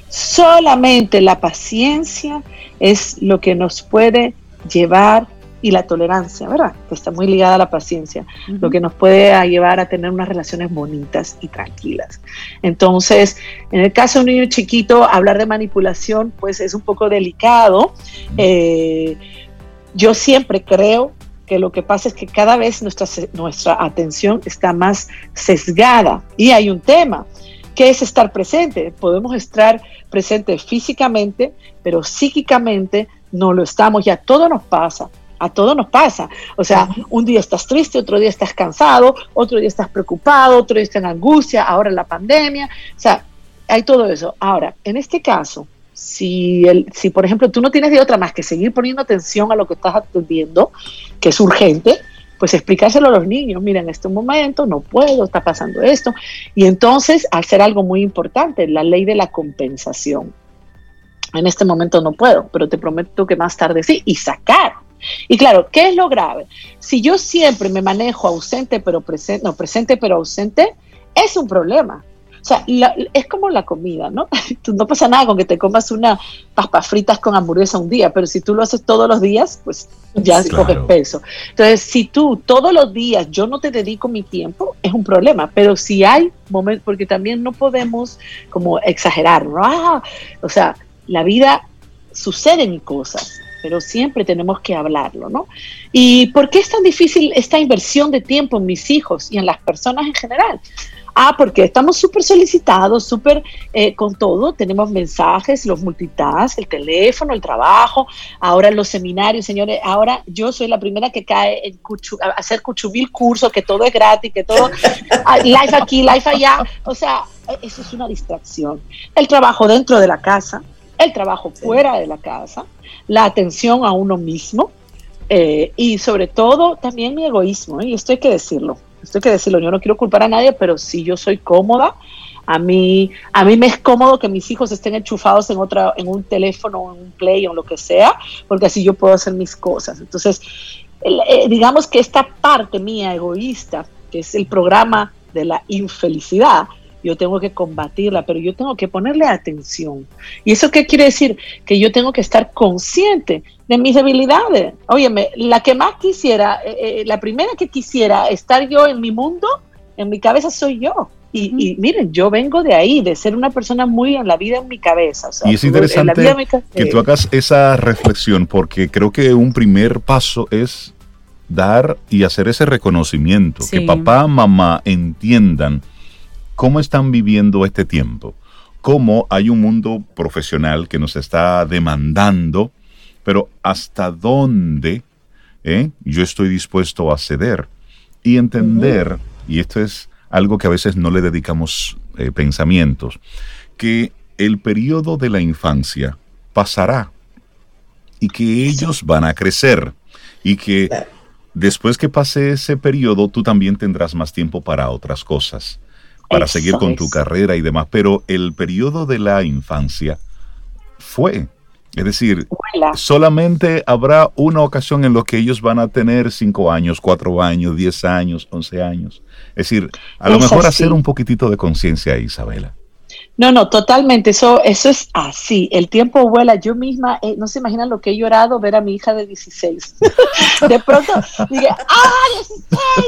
Solamente la paciencia es lo que nos puede llevar y la tolerancia, ¿verdad? Que está muy ligada a la paciencia, lo que nos puede llevar a tener unas relaciones bonitas y tranquilas. Entonces, en el caso de un niño chiquito, hablar de manipulación, pues es un poco delicado. Eh, yo siempre creo que lo que pasa es que cada vez nuestra, nuestra atención está más sesgada y hay un tema que es estar presente. Podemos estar presentes físicamente, pero psíquicamente no lo estamos, ya todo nos pasa a todos nos pasa. O sea, un día estás triste, otro día estás cansado, otro día estás preocupado, otro día estás en angustia, ahora la pandemia. O sea, hay todo eso. Ahora, en este caso, si, el, si por ejemplo tú no tienes de otra más que seguir poniendo atención a lo que estás atendiendo, que es urgente, pues explicárselo a los niños, mira, en este momento no puedo, está pasando esto. Y entonces hacer algo muy importante, la ley de la compensación. En este momento no puedo, pero te prometo que más tarde sí, y sacar y claro, ¿qué es lo grave? Si yo siempre me manejo ausente pero presente, no, presente pero ausente, es un problema. O sea, es como la comida, ¿no? no pasa nada con que te comas una papas fritas con hamburguesa un día, pero si tú lo haces todos los días, pues ya coges peso. Entonces, si tú todos los días yo no te dedico mi tiempo, es un problema. Pero si hay momentos, porque también no podemos como exagerar, ¿no? Ah, o sea, la vida suceden cosas pero siempre tenemos que hablarlo, ¿no? ¿Y por qué es tan difícil esta inversión de tiempo en mis hijos y en las personas en general? Ah, porque estamos súper solicitados, súper eh, con todo. Tenemos mensajes, los multitask, el teléfono, el trabajo, ahora los seminarios, señores. Ahora yo soy la primera que cae en hacer cuchumil cursos, que todo es gratis, que todo, ah, live aquí, live allá. O sea, eso es una distracción. El trabajo dentro de la casa, el trabajo fuera de la casa, la atención a uno mismo eh, y sobre todo también mi egoísmo, ¿eh? y esto hay que decirlo, esto hay que decirlo, yo no quiero culpar a nadie, pero si yo soy cómoda, a mí, a mí me es cómodo que mis hijos estén enchufados en otra, en un teléfono, en un play o en lo que sea, porque así yo puedo hacer mis cosas. Entonces, eh, digamos que esta parte mía egoísta, que es el programa de la infelicidad, yo tengo que combatirla, pero yo tengo que ponerle atención. ¿Y eso qué quiere decir? Que yo tengo que estar consciente de mis debilidades. Óyeme, la que más quisiera, eh, eh, la primera que quisiera estar yo en mi mundo, en mi cabeza soy yo. Y, miren, yo vengo de ahí, de ser una persona muy en la vida en mi cabeza. y es interesante que tú hagas esa reflexión, porque creo que un primer paso es dar y hacer ese reconocimiento, que papá, mamá entiendan cómo están viviendo este tiempo, cómo hay un mundo profesional que nos está demandando, pero hasta dónde eh, yo estoy dispuesto a ceder y entender, y esto es algo que a veces no le dedicamos eh, pensamientos, que el periodo de la infancia pasará y que ellos van a crecer y que después que pase ese periodo tú también tendrás más tiempo para otras cosas, para seguir con tu carrera y demás, pero el periodo de la infancia fue es decir, solamente habrá una ocasión en la que ellos van a tener cinco años, cuatro años, diez años, once años. Es decir, a lo mejor hacer un poquitito de conciencia, Isabela. No, no, totalmente. Eso, eso es así. El tiempo vuela. Yo misma, eh, no se imaginan lo que he llorado ver a mi hija de 16. de pronto dije, ¡ah,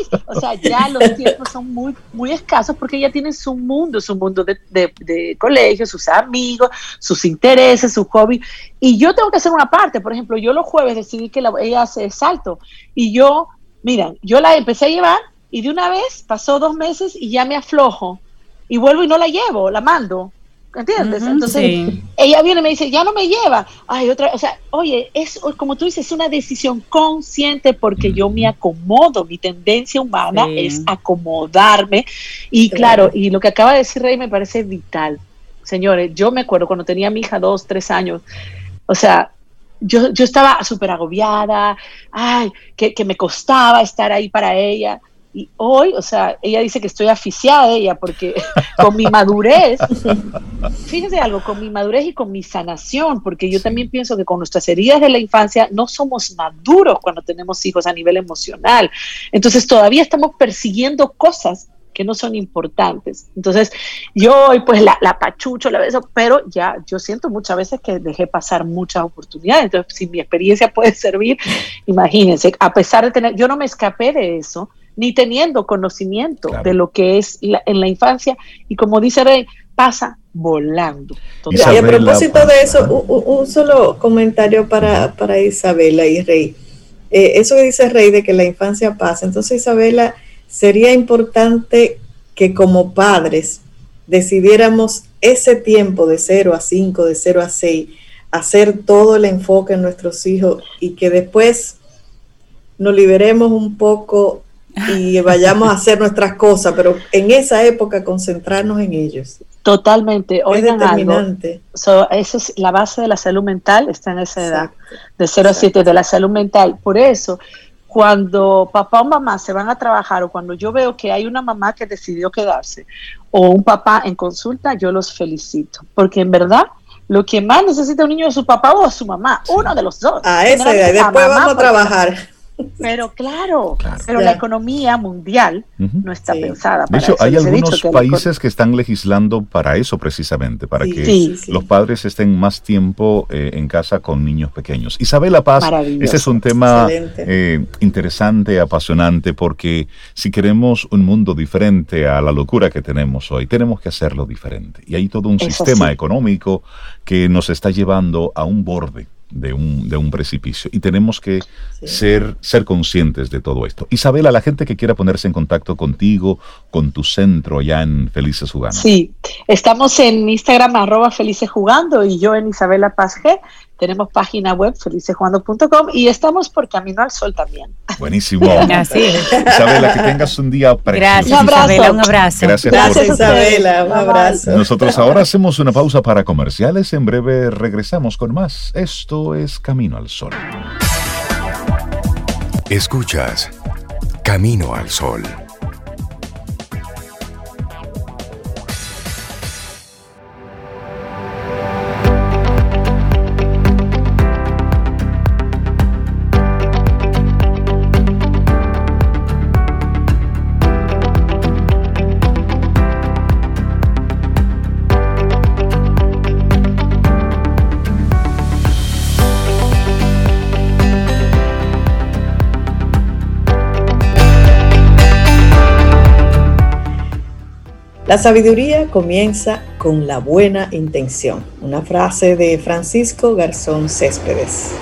16! O sea, ya los tiempos son muy, muy escasos porque ella tiene su mundo, su mundo de, de, colegio, sus amigos, sus intereses, su hobby. Y yo tengo que hacer una parte. Por ejemplo, yo los jueves decidí que ella hace salto. Y yo, miren, yo la empecé a llevar y de una vez pasó dos meses y ya me aflojo y vuelvo y no la llevo, la mando. ¿Entiendes? Entonces ella viene y me dice, ya no me lleva. Ay, otra, o sea, oye, es como tú dices, es una decisión consciente porque yo me acomodo. Mi tendencia humana es acomodarme. Y claro, y lo que acaba de decir Rey me parece vital. Señores, yo me acuerdo cuando tenía mi hija dos, tres años, o sea, yo, yo estaba súper agobiada, ay, que, que me costaba estar ahí para ella. Y hoy, o sea, ella dice que estoy aficiada de ella porque con mi madurez, fíjense algo, con mi madurez y con mi sanación, porque yo también pienso que con nuestras heridas de la infancia no somos maduros cuando tenemos hijos a nivel emocional. Entonces todavía estamos persiguiendo cosas que no son importantes. Entonces, yo hoy pues la, la, pachucho, la beso, pero ya yo siento muchas veces que dejé pasar muchas oportunidades. Entonces, si mi experiencia puede servir, imagínense, a pesar de tener, yo no me escapé de eso, ni teniendo conocimiento de lo que es en la infancia. Y como dice Rey, pasa volando. Y a propósito de eso, un, solo comentario para, para, Isabela y Rey. Eh, eso que dice Rey de que la infancia pasa. Entonces, Isabela, sería importante que como padres decidiéramos ese tiempo de 0 a 5, de 0 a 6, hacer todo el enfoque en nuestros hijos y que después nos liberemos un poco y vayamos a hacer nuestras cosas, pero en esa época concentrarnos en ellos. Totalmente. Oigan es determinante. Algo. esa es la base de la salud mental, está en esa edad, de 0 a 7, de la salud mental. Por eso, cuando papá o mamá se van a trabajar o cuando yo veo que hay una mamá que decidió quedarse o un papá en consulta, yo los felicito, porque en verdad lo que más necesita un niño es su papá o su mamá, uno de los dos. A ese, después vamos a trabajar. Pero claro, pero la economía mundial no está pensada para De hecho, hay algunos países que están legislando para eso precisamente, para que los padres estén más tiempo eh, en casa con niños pequeños. Isabela Paz, ese es un tema eh, interesante, apasionante, porque si queremos un mundo diferente a la locura que tenemos hoy, tenemos que hacerlo diferente. Y hay todo un sistema económico que nos está llevando a un borde de un, de un precipicio. Y tenemos que ser, ser conscientes de todo esto. Isabela, la gente que quiera ponerse en contacto contigo, con tu centro allá en Felices Jugando. Sí, estamos en Instagram arroba Felices Jugando y yo en Isabela Paz G. Tenemos página web felicesjugando.com y estamos por Camino al Sol también. Buenísimo. Isabela, que tengas un día precioso. Gracias, Isabela, un abrazo. Gracias, Isabela, un abrazo. Nosotros ahora hacemos una pausa para comerciales. En breve regresamos con más. Esto es Camino al Sol. Escuchas Camino al Sol. La sabiduría comienza con la buena intención. Una frase de Francisco Garzón Céspedes.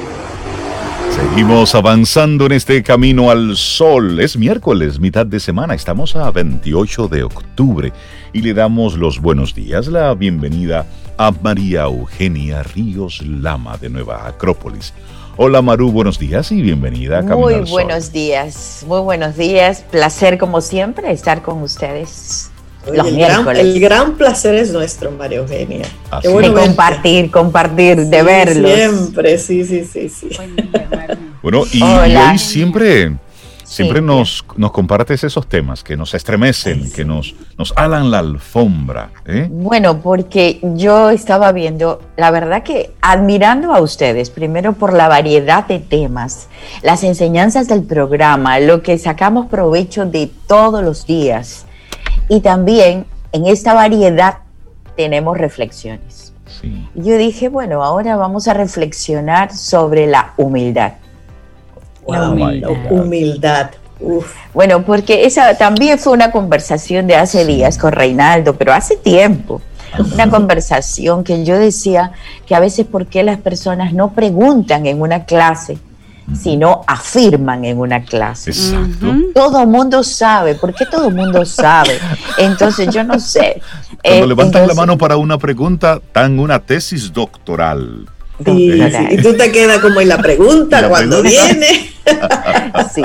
Seguimos avanzando en este camino al sol. Es miércoles, mitad de semana. Estamos a 28 de octubre y le damos los buenos días, la bienvenida a María Eugenia Ríos Lama de Nueva Acrópolis. Hola Maru, buenos días y bienvenida a Camino Muy buenos días, muy buenos días. Placer como siempre estar con ustedes el, gran, placer es nuestro, María Eugenia. de compartir, compartir, de verlos. Siempre, sí, sí, sí, sí. Bueno, y, hoy siempre, siempre nos, nos compartes esos temas que nos estremecen, que nos, nos alan la alfombra. ¿eh? Bueno, porque yo estaba viendo, la verdad que admirando a ustedes, primero por la variedad de temas, las enseñanzas del programa, lo que sacamos provecho de todos los días y también en esta variedad tenemos reflexiones. Yo dije, bueno, ahora vamos a reflexionar sobre la humildad. la humildad. Bueno, porque esa también fue una conversación de hace días con Reinaldo, pero hace tiempo. Una conversación que yo decía que a veces por qué las personas no preguntan en una clase sino afirman en una clase. Exacto. Todo mundo sabe, ¿por qué todo mundo sabe? Entonces yo no sé. Cuando eh, levantan la mano para una pregunta, dan una tesis doctoral. Y tú te quedas como en la pregunta cuando viene. sí.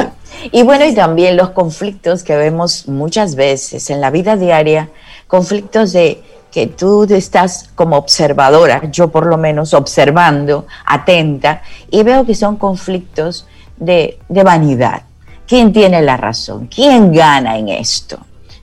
Y bueno, y también los conflictos que vemos muchas veces en la vida diaria, conflictos de que tú estás como observadora, yo por lo menos observando, atenta, y veo que son conflictos de, vanidad. ¿Quién tiene la razón? ¿Quién gana en esto?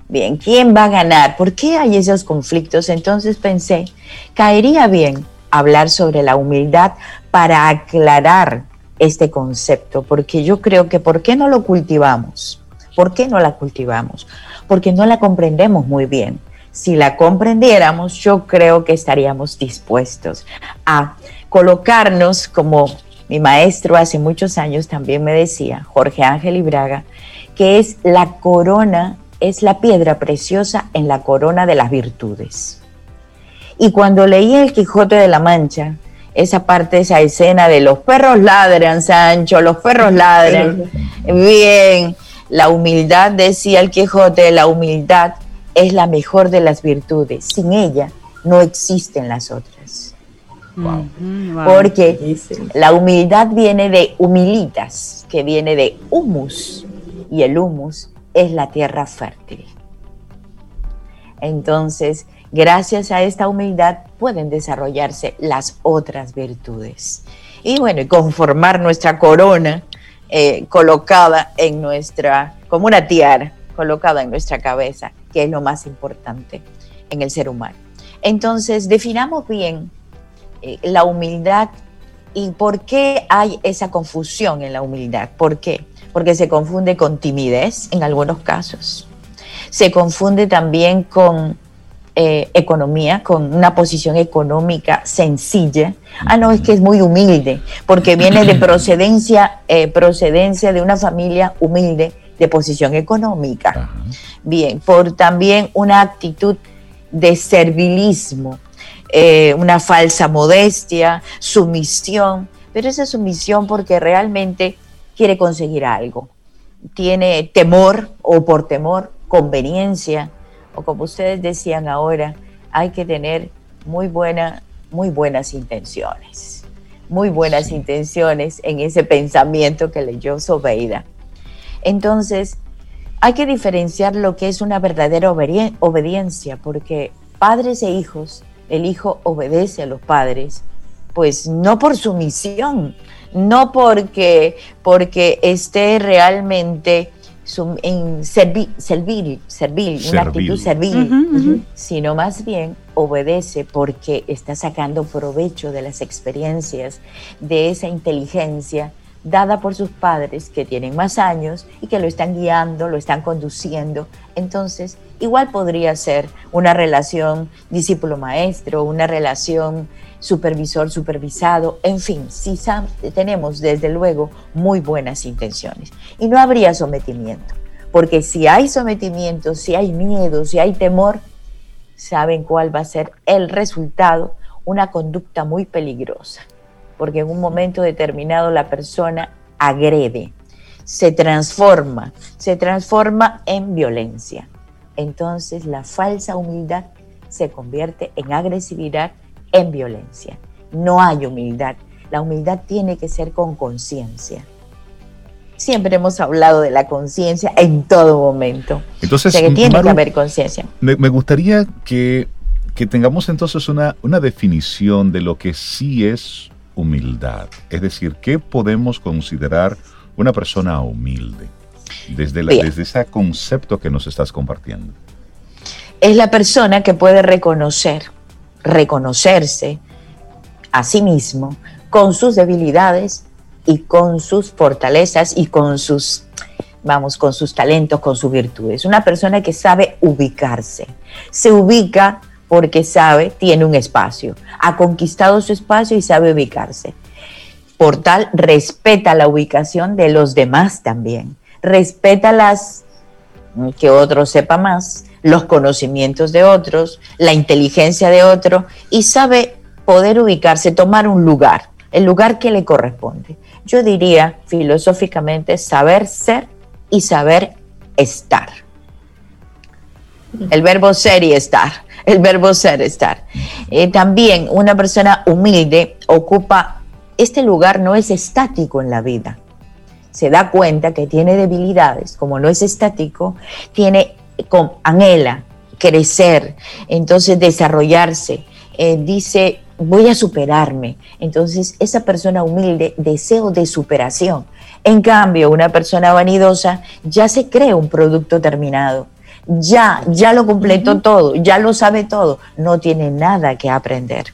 Bien, ¿quién va a ganar? ¿Por qué hay esos conflictos? Entonces pensé, caería bien hablar sobre la humildad para aclarar este concepto, porque yo creo que ¿por qué no lo cultivamos? ¿Por qué no la cultivamos? Porque no la comprendemos muy bien si la comprendiéramos, yo creo que estaríamos dispuestos a colocarnos como mi maestro hace muchos años también me decía, Jorge Ángel Ibraga, que es la corona, es la piedra preciosa en la corona de las virtudes. Y cuando leí El Quijote de la Mancha, esa parte, esa escena de los perros ladran, Sancho, los perros ladran, bien, la humildad, decía el Quijote, la humildad es la mejor de las virtudes. Sin ella no existen las otras. Porque la humildad viene de humilitas, que viene de humus, y el humus es la tierra fértil. Entonces, gracias a esta humildad pueden desarrollarse las otras virtudes. Y bueno, conformar nuestra corona eh, colocada en nuestra, como una tiara, colocada en nuestra cabeza, que es lo más importante en el ser humano. Entonces, definamos bien eh, la humildad y por qué hay esa confusión en la humildad. ¿Por qué? Porque se confunde con timidez en algunos casos. Se confunde también con eh, economía, con una posición económica sencilla. Ah, no, es que es muy humilde, porque viene de procedencia, eh, procedencia de una familia humilde de posición económica. Bien, por también una actitud de servilismo, eh, una falsa modestia, sumisión, pero esa sumisión porque realmente quiere conseguir algo. Tiene temor o por temor, conveniencia, o como ustedes decían ahora, hay que tener muy, buena, muy buenas intenciones, muy buenas intenciones en ese pensamiento que leyó Sobeida. Entonces, hay que diferenciar lo que es una verdadera obediencia, porque padres e hijos, el hijo obedece a los padres, pues no por sumisión, no porque, porque esté realmente en servil, servil, una actitud servil, sino más bien obedece porque está sacando provecho de las experiencias, de esa inteligencia dada por sus padres que tienen más años y que lo están guiando, lo están conduciendo. Entonces, igual podría ser una relación discípulo-maestro, una relación supervisor-supervisado, en fin, si tenemos desde luego muy buenas intenciones. Y no habría sometimiento, porque si hay sometimiento, si hay miedo, si hay temor, saben cuál va a ser el resultado, una conducta muy peligrosa, porque en un momento determinado la persona agrede, se transforma, se transforma en violencia. Entonces la falsa humildad se convierte en agresividad, en violencia. No hay humildad. La humildad tiene que ser con conciencia. Siempre hemos hablado de la conciencia en todo momento. Entonces, tiene que haber conciencia. Me, gustaría que, tengamos entonces una, una definición de lo que sí es humildad. Es decir, ¿qué podemos considerar una persona humilde? Desde, desde ese concepto que nos estás compartiendo. Es la persona que puede reconocer, reconocerse a sí mismo con sus debilidades y con sus fortalezas y con sus, vamos, con sus talentos, con sus virtudes. Una persona que sabe ubicarse. Se ubica porque sabe, tiene un espacio, ha conquistado su espacio y sabe ubicarse. Por tal, respeta la ubicación de los demás también. Respeta las que otro sepa más, los conocimientos de otros, la inteligencia de otro y sabe poder ubicarse, tomar un lugar, el lugar que le corresponde. Yo diría filosóficamente saber ser y saber estar. El verbo ser y estar, el verbo ser, estar. Eh, también una persona humilde ocupa, este lugar no es estático en la vida. Se da cuenta que tiene debilidades, como no es estático, tiene, con, anhela crecer, entonces desarrollarse. Eh, dice, voy a superarme. Entonces, esa persona humilde, deseo de superación. En cambio, una persona vanidosa ya se cree un producto terminado. Ya, ya lo completó todo, ya lo sabe todo, no tiene nada que aprender.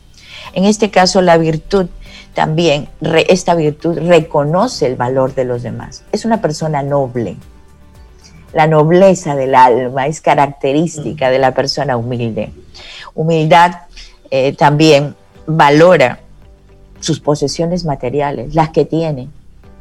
En este caso, la virtud también, esta virtud reconoce el valor de los demás. Es una persona noble. La nobleza del alma es característica de la persona humilde. Humildad eh, también valora sus posesiones materiales, las que tiene,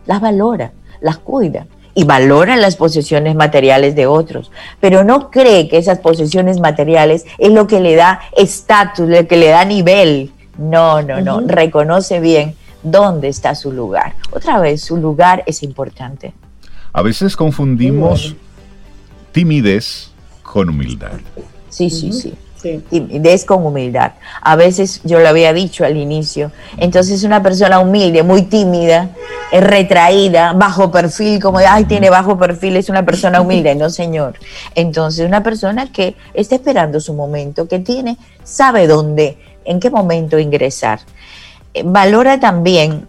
las valora, las cuida y valora las posesiones materiales de otros, pero no cree que esas posesiones materiales es lo que le da estatus, lo que le da nivel. No, no, no, reconoce bien dónde está su lugar. Otra vez, su lugar es importante. A veces confundimos timidez con humildad. Sí, sí, sí. Sí. Timidez con humildad. A veces, yo lo había dicho al inicio, entonces una persona humilde, muy tímida, es retraída, bajo perfil, como, ay, tiene bajo perfil, es una persona humilde. No, señor. Entonces, una persona que está esperando su momento, que tiene, sabe dónde, en qué momento ingresar. Eh, valora también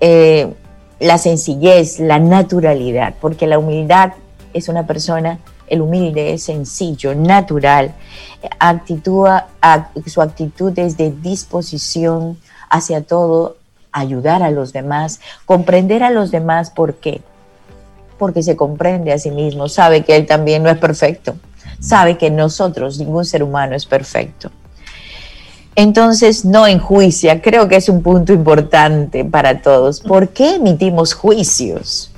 eh, la sencillez, la naturalidad, porque la humildad es una persona el humilde es sencillo, natural, actitúa, su actitud es de disposición hacia todo, ayudar a los demás, comprender a los demás, ¿por qué? Porque se comprende a sí mismo, sabe que él también no es perfecto, sabe que nosotros, ningún ser humano es perfecto. Entonces no enjuicia, creo que es un punto importante para todos. ¿Por qué emitimos juicios?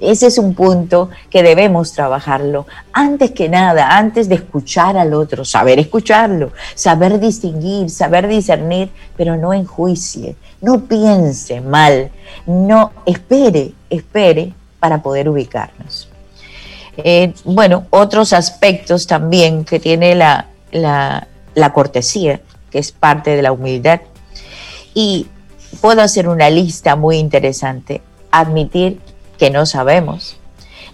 Ese es un punto que debemos trabajarlo. Antes que nada, antes de escuchar al otro, saber escucharlo, saber distinguir, saber discernir, pero no enjuicie, no piense mal, no espere, espere para poder ubicarnos. Eh, bueno, otros aspectos también que tiene la, la cortesía, que es parte de la humildad. Y puedo hacer una lista muy interesante. Admitir que no sabemos,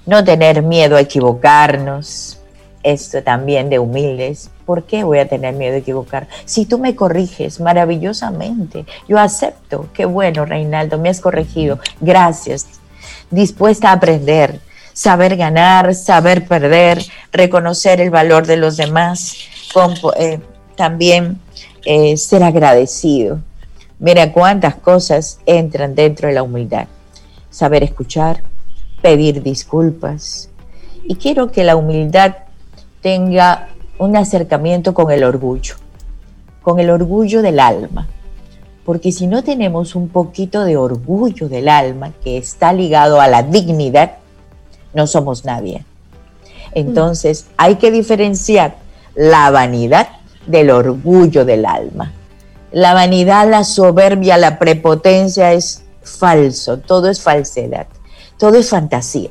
no tener miedo a equivocarnos, esto también de humildes. ¿Por qué voy a tener miedo a equivocar? Si tú me corriges maravillosamente, yo acepto. Qué bueno, Reinaldo, me has corregido. Gracias. Dispuesta a aprender, saber ganar, saber perder, reconocer el valor de los demás, eh, también eh, ser agradecido. Mira cuántas cosas entran dentro de la humildad saber escuchar, pedir disculpas. Y quiero que la humildad tenga un acercamiento con el orgullo, con el orgullo del alma. Porque si no tenemos un poquito de orgullo del alma que está ligado a la dignidad, no somos nadie. Entonces hay que diferenciar la vanidad del orgullo del alma. La vanidad, la soberbia, la prepotencia es falso, todo es falsedad, todo es fantasía,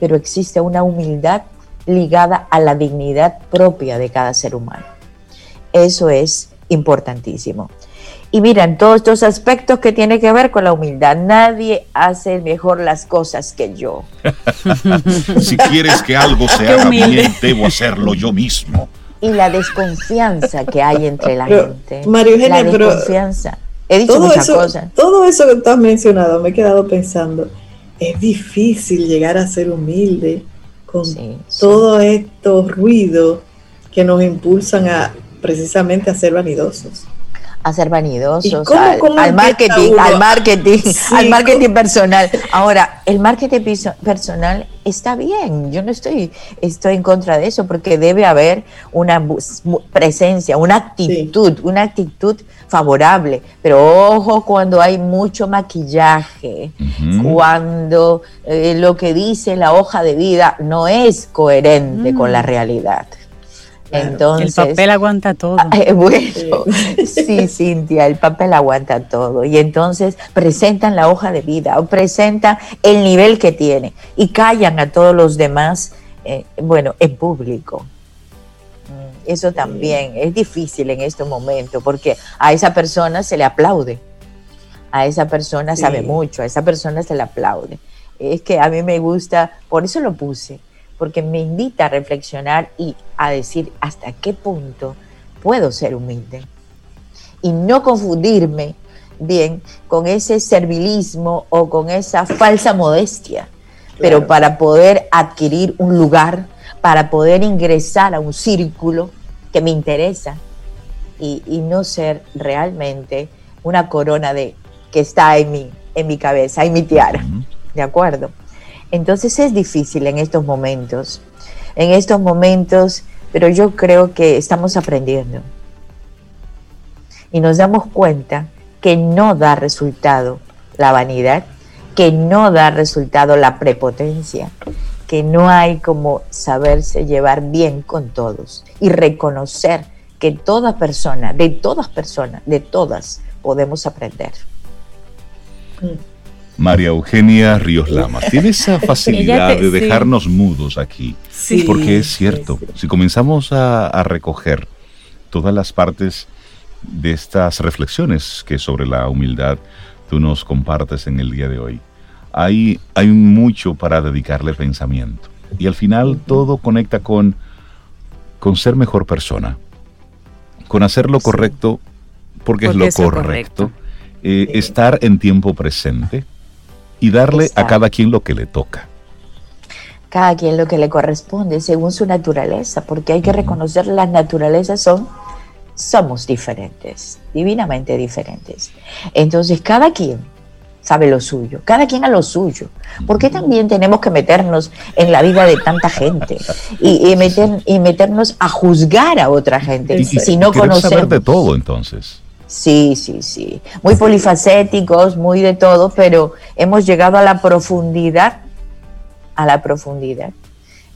pero existe una humildad ligada a la dignidad propia de cada ser humano. Eso es importantísimo. Y miren, todos estos aspectos que tienen que ver con la humildad. Nadie hace mejor las cosas que yo. si quieres que algo se haga bien, debo hacerlo yo mismo. Y la desconfianza que hay entre la gente. María Eugenia, la desconfianza. He dicho todo muchas eso, cosas. Todo eso que tú has mencionado, me he quedado pensando. Es difícil llegar a ser humilde con todos estos ruidos que nos impulsan a precisamente a ser vanidosos a ser vanidosos, al, marketing, al marketing, al marketing personal. Ahora, el marketing personal está bien, yo no estoy, estoy en contra de eso, porque debe haber una presencia, una actitud, una actitud favorable. Pero ojo cuando hay mucho maquillaje, cuando eh, lo que dice la hoja de vida no es coherente con la mm. realidad. Entonces, el papel aguanta todo. bueno, sí. Cintia, el papel aguanta todo. Y entonces presentan la hoja de vida o presentan el nivel que tiene y callan a todos los demás, eh, bueno, en público. Mm, eso también es difícil en este momento porque a esa persona se le aplaude, a esa persona sabe mucho, a esa persona se le aplaude. Es que a mí me gusta, por eso lo puse, porque me invita a reflexionar y a decir hasta qué punto puedo ser humilde y no confundirme bien con ese servilismo o con esa falsa modestia, pero para poder adquirir un lugar, para poder ingresar a un círculo que me interesa y, no ser realmente una corona de que está en mi, en mi cabeza, en mi tiara. ¿De acuerdo? Entonces es difícil en estos momentos, en estos momentos, pero yo creo que estamos aprendiendo. Y nos damos cuenta que no da resultado la vanidad, que no da resultado la prepotencia, que no hay como saberse llevar bien con todos y reconocer que toda persona, de todas personas, de todas, podemos aprender. María Eugenia Ríos Lama. Tiene esa facilidad de dejarnos mudos aquí. Sí, porque es cierto, si comenzamos a, recoger todas las partes de estas reflexiones que sobre la humildad tú nos compartes en el día de hoy, hay, hay mucho para dedicarle pensamiento. Y al final todo conecta con, con ser mejor persona, con hacer lo correcto porque, es lo correcto, eh, estar en tiempo presente y darle a cada quien lo que le toca. Cada quien lo que le corresponde según su naturaleza, porque hay que reconocer las naturalezas son, somos diferentes, divinamente diferentes. Entonces cada quien sabe lo suyo, cada quien a lo suyo. porque también tenemos que meternos en la vida de tanta gente y, meter, y meternos a juzgar a otra gente si no conocemos? saber de todo entonces. Sí, sí, sí. Muy polifacéticos, muy de todo, pero hemos llegado a la profundidad, a la profundidad.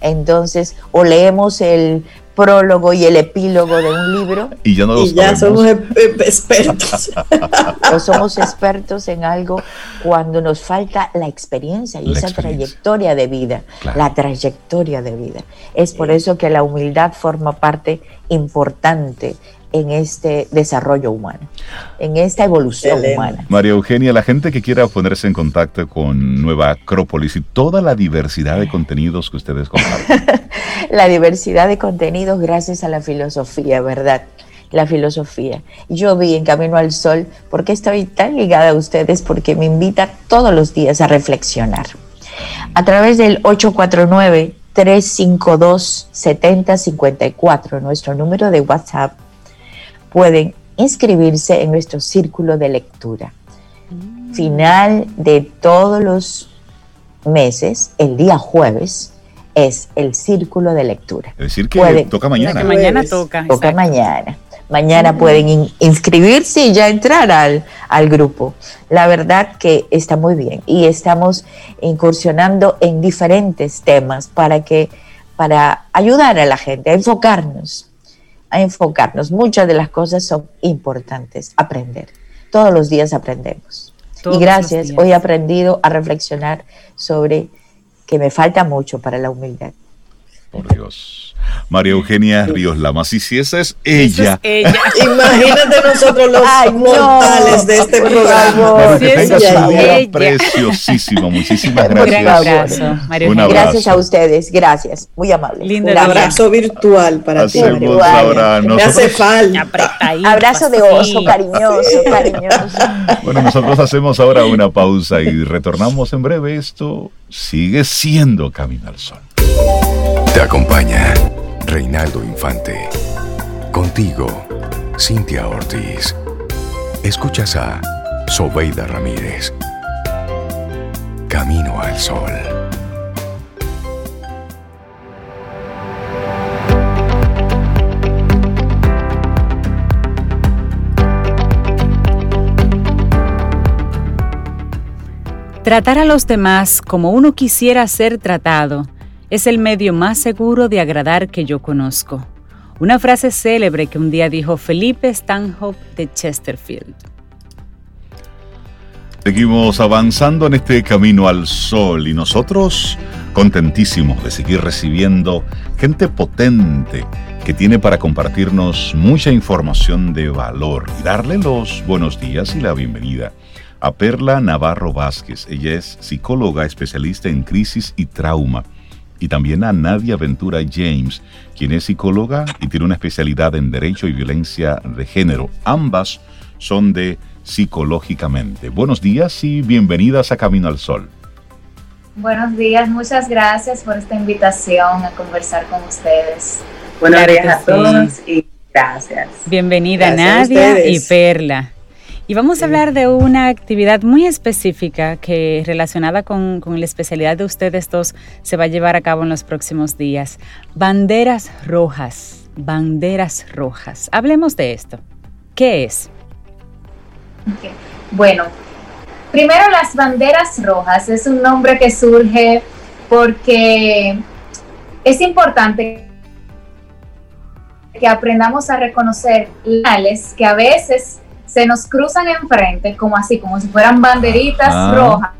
Entonces, o leemos el prólogo y el epílogo de un libro. Y ya, no ya somos expertos. o somos expertos en algo cuando nos falta la experiencia y esa trayectoria de vida. La trayectoria de vida. Es por eso que la humildad forma parte importante en este desarrollo humano, en esta evolución humana. María Eugenia, la gente que quiera ponerse en contacto con Nueva Acrópolis y toda la diversidad de contenidos que ustedes comparten. la diversidad de contenidos gracias a la filosofía, ¿verdad? La filosofía. Yo vi en Camino al Sol, porque estoy tan ligada a ustedes? Porque me invita todos los días a reflexionar. A través del 849 352 7054, nuestro número de WhatsApp pueden inscribirse en nuestro círculo de lectura. Final de todos los meses, el día jueves, es el círculo de lectura. Es decir, que toca mañana. mañana toca. Toca mañana. Mañana pueden inscribirse y ya entrar al, al, grupo. La verdad que está muy bien y estamos incursionando en diferentes temas para que para ayudar a la gente a enfocarnos a enfocarnos. Muchas de las cosas son importantes. Aprender. Todos los días aprendemos. y gracias, hoy he aprendido a reflexionar sobre que me falta mucho para la humildad. Por Dios. María Eugenia Ríos Lamas. Y si esa es ella. Imagínate nosotros los mortales de este programa. que tenga su día preciosísimo. Muchísimas gracias. Un abrazo, Gracias a ustedes. Gracias. Muy amable. Lindo Un abrazo virtual para ti. Ahora Me hace falta. Abrazo de oso, cariñoso, cariñoso. Bueno, nosotros hacemos ahora una pausa y retornamos en breve. Esto sigue siendo Camino al Sol. Te acompaña Reinaldo Infante. Contigo, Cintia Ortiz. Escuchas a Sobeida Ramírez. Camino al Sol. Tratar a los demás como uno quisiera ser tratado es el medio más seguro de agradar que yo conozco. Una frase célebre que un día dijo Felipe Stanhope de Chesterfield. Seguimos avanzando en este camino al sol y nosotros contentísimos de seguir recibiendo gente potente que tiene para compartirnos mucha información de valor y darle los buenos días y la bienvenida a Perla Navarro Vázquez. Ella es psicóloga especialista en crisis y trauma y también a Nadia Ventura James, quien es psicóloga y tiene una especialidad en Derecho y Violencia de Género. Ambas son de Psicológicamente. Buenos días y bienvenidas a Camino al Sol. Buenos días, muchas gracias por esta invitación a conversar con ustedes. Buenos días a todos y gracias. Bienvenida Nadia y Perla. Y vamos a hablar de una actividad muy específica que relacionada con, la especialidad de ustedes dos se va a llevar a cabo en los próximos días. Banderas rojas, banderas rojas. Hablemos de esto. ¿Qué es? Bueno, primero las banderas rojas es un nombre que surge porque es importante que aprendamos a reconocer las que a veces se nos cruzan enfrente, como así, como si fueran banderitas rojas.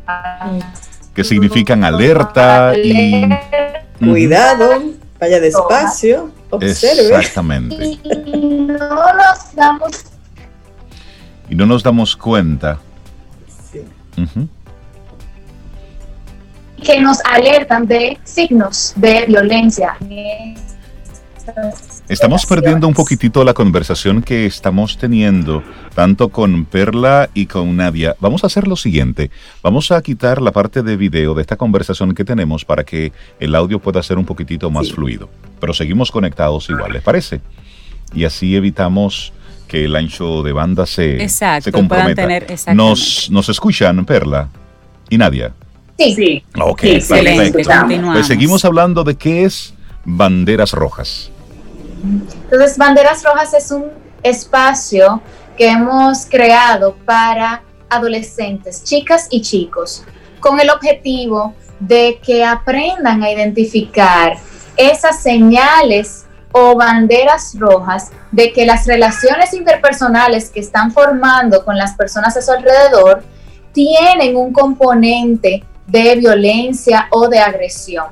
Que significan alerta y... Cuidado, vaya despacio, observe. Exactamente. Y no nos damos... Y no nos damos cuenta. Sí. Que nos alertan de signos de violencia. Estamos perdiendo un poquitito la conversación que estamos teniendo, tanto con Perla y con Nadia. Vamos a hacer lo siguiente, vamos a quitar la parte de video de esta conversación que tenemos para que el audio pueda ser un poquitito más fluido. Pero seguimos conectados igual, ¿les parece? Y así evitamos que el ancho de banda se, se comprometa. nos, ¿Nos escuchan, Perla y Nadia? Sí, sí. Ok, perfecto. Pues seguimos hablando de qué es banderas rojas. Entonces, Banderas Rojas es un espacio que hemos creado para adolescentes, chicas y chicos, con el objetivo de que aprendan a identificar esas señales o banderas rojas de que las relaciones interpersonales que están formando con las personas a su alrededor tienen un componente de violencia o de agresión.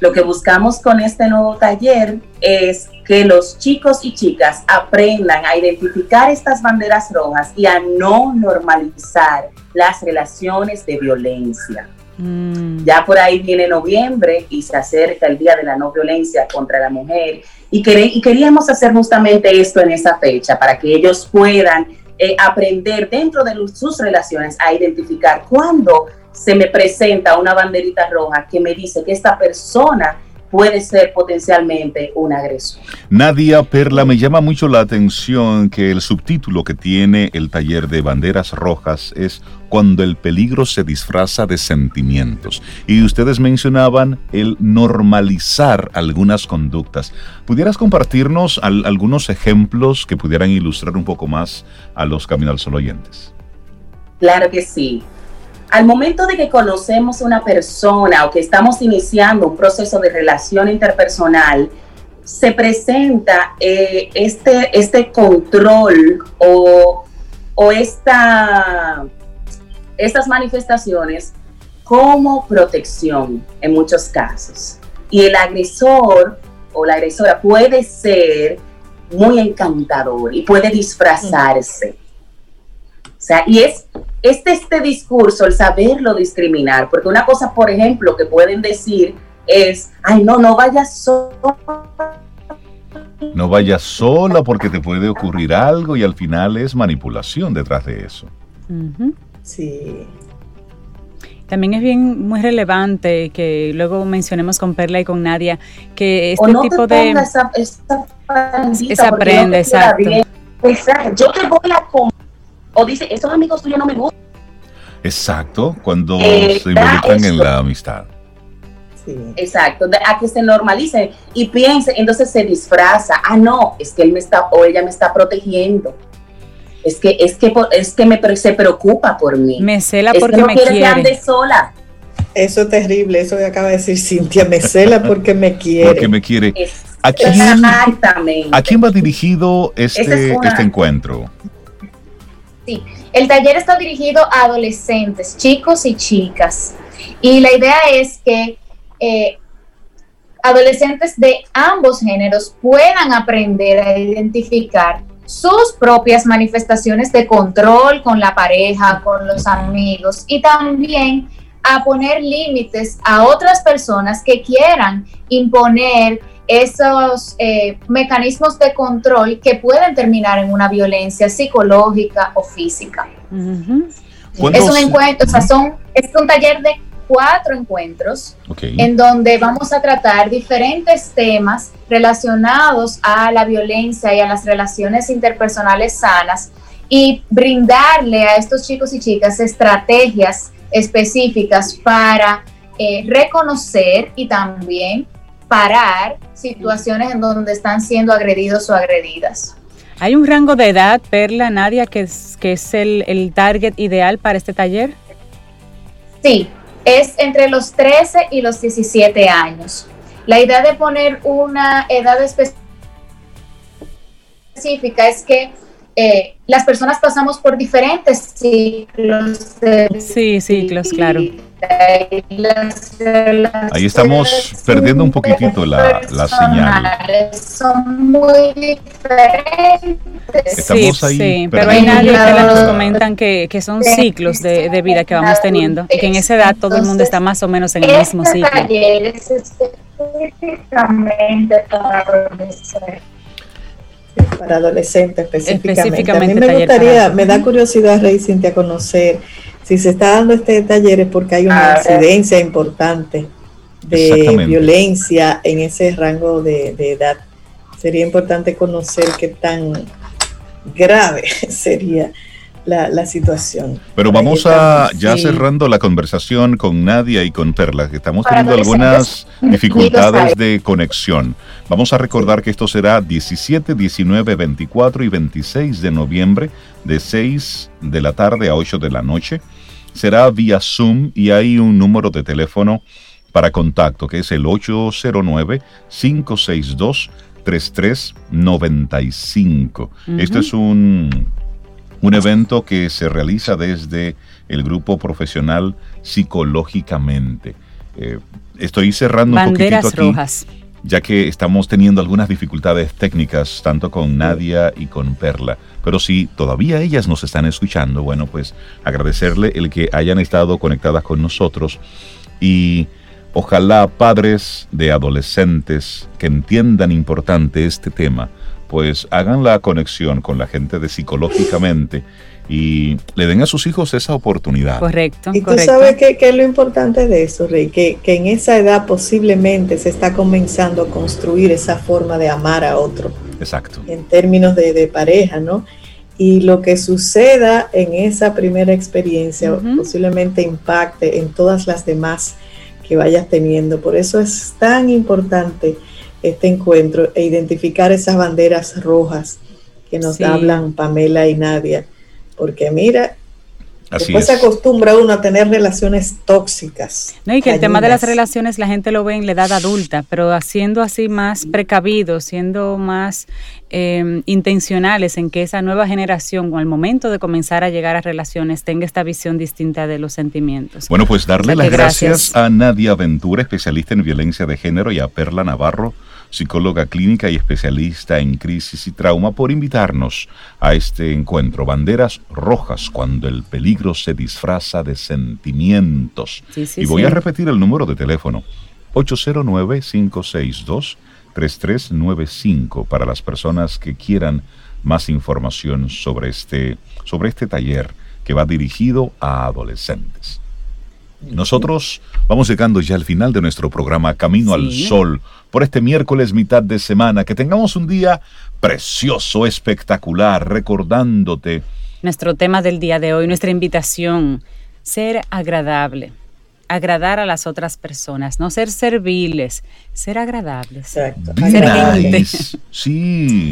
Lo que buscamos con este nuevo taller es que los chicos y chicas aprendan a identificar estas banderas rojas y a no normalizar las relaciones de violencia. Mm. Ya por ahí viene noviembre y se acerca el Día de la No Violencia contra la Mujer y, queríamos hacer justamente esto en esa fecha para que ellos puedan eh, aprender dentro de sus relaciones a identificar cuándo se me presenta una banderita roja que me dice que esta persona puede ser potencialmente un agresor. Nadia Perla, me llama mucho la atención que el subtítulo que tiene el taller de banderas rojas es Cuando el peligro se disfraza de sentimientos. Y ustedes mencionaban el normalizar algunas conductas. ¿Pudieras compartirnos algunos ejemplos que pudieran ilustrar un poco más a los Camino al Sol oyentes? Claro que sí. Al momento de que conocemos a una persona o que estamos iniciando un proceso de relación interpersonal, se presenta eh, este, este control o, o esta, estas manifestaciones como protección en muchos casos. Y el agresor o la agresora puede ser muy encantador y puede disfrazarse. O sea, y es este, este discurso, el saberlo discriminar, porque una cosa, por ejemplo, que pueden decir es, ay, no, no vayas sola. No vayas sola porque te puede ocurrir algo y al final es manipulación detrás de eso. Sí. También es bien muy relevante que luego mencionemos con Perla y con Nadia que este tipo de esa, esa, esa prenda, exacto. Yo te voy a o dice, esos amigos tuyos no me gustan. Exacto, cuando eh, se involucran en la amistad. Exacto, a que se normalice y piense, entonces se disfraza, ah, no, es que él me está o ella me está protegiendo. Es que es que es que me se preocupa por mí. Me cela porque me quiere. Que ande sola. Eso es terrible, eso que acaba de decir Cintia, me cela porque me quiere. Porque me quiere. ¿A quién, Exactamente. ¿A quién va dirigido este, este encuentro? El taller está dirigido a adolescentes, chicos y chicas. Y la idea es que eh, adolescentes de ambos géneros puedan aprender a identificar sus propias manifestaciones de control con la pareja, con los amigos y también a poner límites a otras personas que quieran imponer esos eh, mecanismos de control que pueden terminar en una violencia psicológica o física. Es un encuentro, o sea, son, es un taller de cuatro encuentros en donde vamos a tratar diferentes temas relacionados a la violencia y a las relaciones interpersonales sanas y brindarle a estos chicos y chicas estrategias específicas para eh, reconocer y también parar situaciones en donde están siendo agredidos o agredidas. ¿Hay un rango de edad, Perla, Nadia, que es, que es el, el target ideal para este taller? Sí, es entre los 13 y los 17 años. La idea de poner una edad específica es que eh, las personas pasamos por diferentes ciclos. sí, ciclos, claro. Ahí estamos perdiendo un poquitito la, la señal. Son muy diferentes. Estamos ahí sí, pero hay nadie que nos comentan que, que son ciclos de, de, vida que vamos teniendo y que en esa edad todo el mundo está más o menos en el mismo ciclo. Para adolescentes específicamente. a mí me gustaría, me da curiosidad, Rey Cintia, conocer si se está dando este taller es porque hay una ah, incidencia importante de violencia en ese rango de, edad. Sería importante conocer qué tan grave sería la, situación. Pero vamos a ya cerrando la conversación con Nadia y con Perla, que estamos teniendo algunas dificultades de conexión. Vamos a recordar que esto será 17, 19, 24 y 26 de noviembre de 6 de la tarde a 8 de la noche. Será vía Zoom y hay un número de teléfono para contacto que es el 809-562-3395. Este es un, un evento que se realiza desde el grupo profesional Psicológicamente. Eh, estoy cerrando un poquitito aquí. Rojas ya que estamos teniendo algunas dificultades técnicas, tanto con Nadia y con Perla. Pero si todavía ellas nos están escuchando, bueno, pues agradecerle el que hayan estado conectadas con nosotros y ojalá padres de adolescentes que entiendan importante este tema, pues hagan la conexión con la gente de psicológicamente y le den a sus hijos esa oportunidad. Correcto. Y tú sabes qué es lo importante de eso, Rey, que, que, en esa edad posiblemente se está comenzando a construir esa forma de amar a otro. Exacto. En términos de, de pareja, ¿no? Y lo que suceda en esa primera experiencia posiblemente impacte en todas las demás que vayas teniendo. Por eso es tan importante este encuentro e identificar esas banderas rojas que nos hablan Pamela y Nadia. Porque mira, Después se acostumbra uno a tener relaciones tóxicas. No, y que el tema de las relaciones la gente lo ve en la edad adulta, pero haciendo así más precavidos, siendo más em, intencionales en que esa nueva generación, o al momento de comenzar a llegar a relaciones, tenga esta visión distinta de los sentimientos. Bueno, pues darle las gracias a Nadia Ventura, especialista en violencia de género, y a Perla Navarro psicóloga clínica y especialista en crisis y trauma, por invitarnos a este encuentro. Banderas rojas cuando el peligro se disfraza de sentimientos. y voy a repetir el número de teléfono. 809-562-3395 para las personas que quieran más información sobre este, sobre este taller que va dirigido a adolescentes. Nosotros vamos llegando ya al final de nuestro programa Camino al Sol por este miércoles mitad de semana. Que tengamos un día precioso, espectacular, recordándote. Nuestro tema del día de hoy, nuestra invitación, ser agradable, agradar a las otras personas, no ser serviles, ser agradables. Exacto. Ser Sí.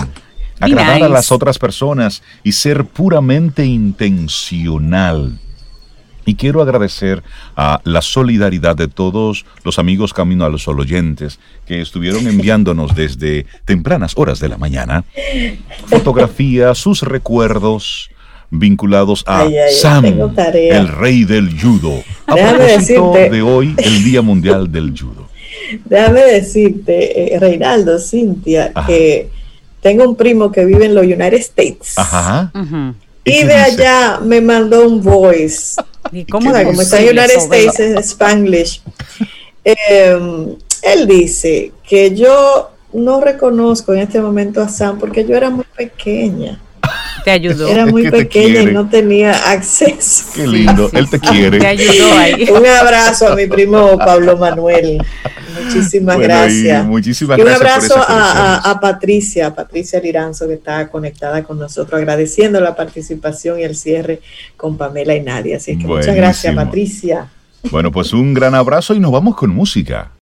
Agradar a las otras personas y ser puramente intencional y quiero agradecer a la solidaridad de todos los amigos Camino a los Sol oyentes que estuvieron enviándonos desde tempranas horas de la mañana fotografías, sus recuerdos vinculados a Sam, el rey del judo. A propósito de hoy, el Día Mundial del Judo. Déjame decirte, eh, Reinaldo, Cintia, que tengo un primo que vive en los United States. Ajá. Y de allá me mandó un voice cómo, como está en United States en Spanglish. Em, él dice que yo no reconozco en este momento a Sam porque yo era muy pequeña. Te ayudó. Era muy pequeña y no tenía acceso. Qué lindo, él te quiere. Te ayudó ahí. Un abrazo a mi primo Pablo Manuel. Muchísimas gracias. Y muchísimas y un abrazo a, a, Patricia, Patricia Liranzo, que está conectada con nosotros, agradeciendo la participación y el cierre con Pamela y Nadia. Así que muchas gracias, Patricia. Bueno, pues un gran abrazo y nos vamos con música.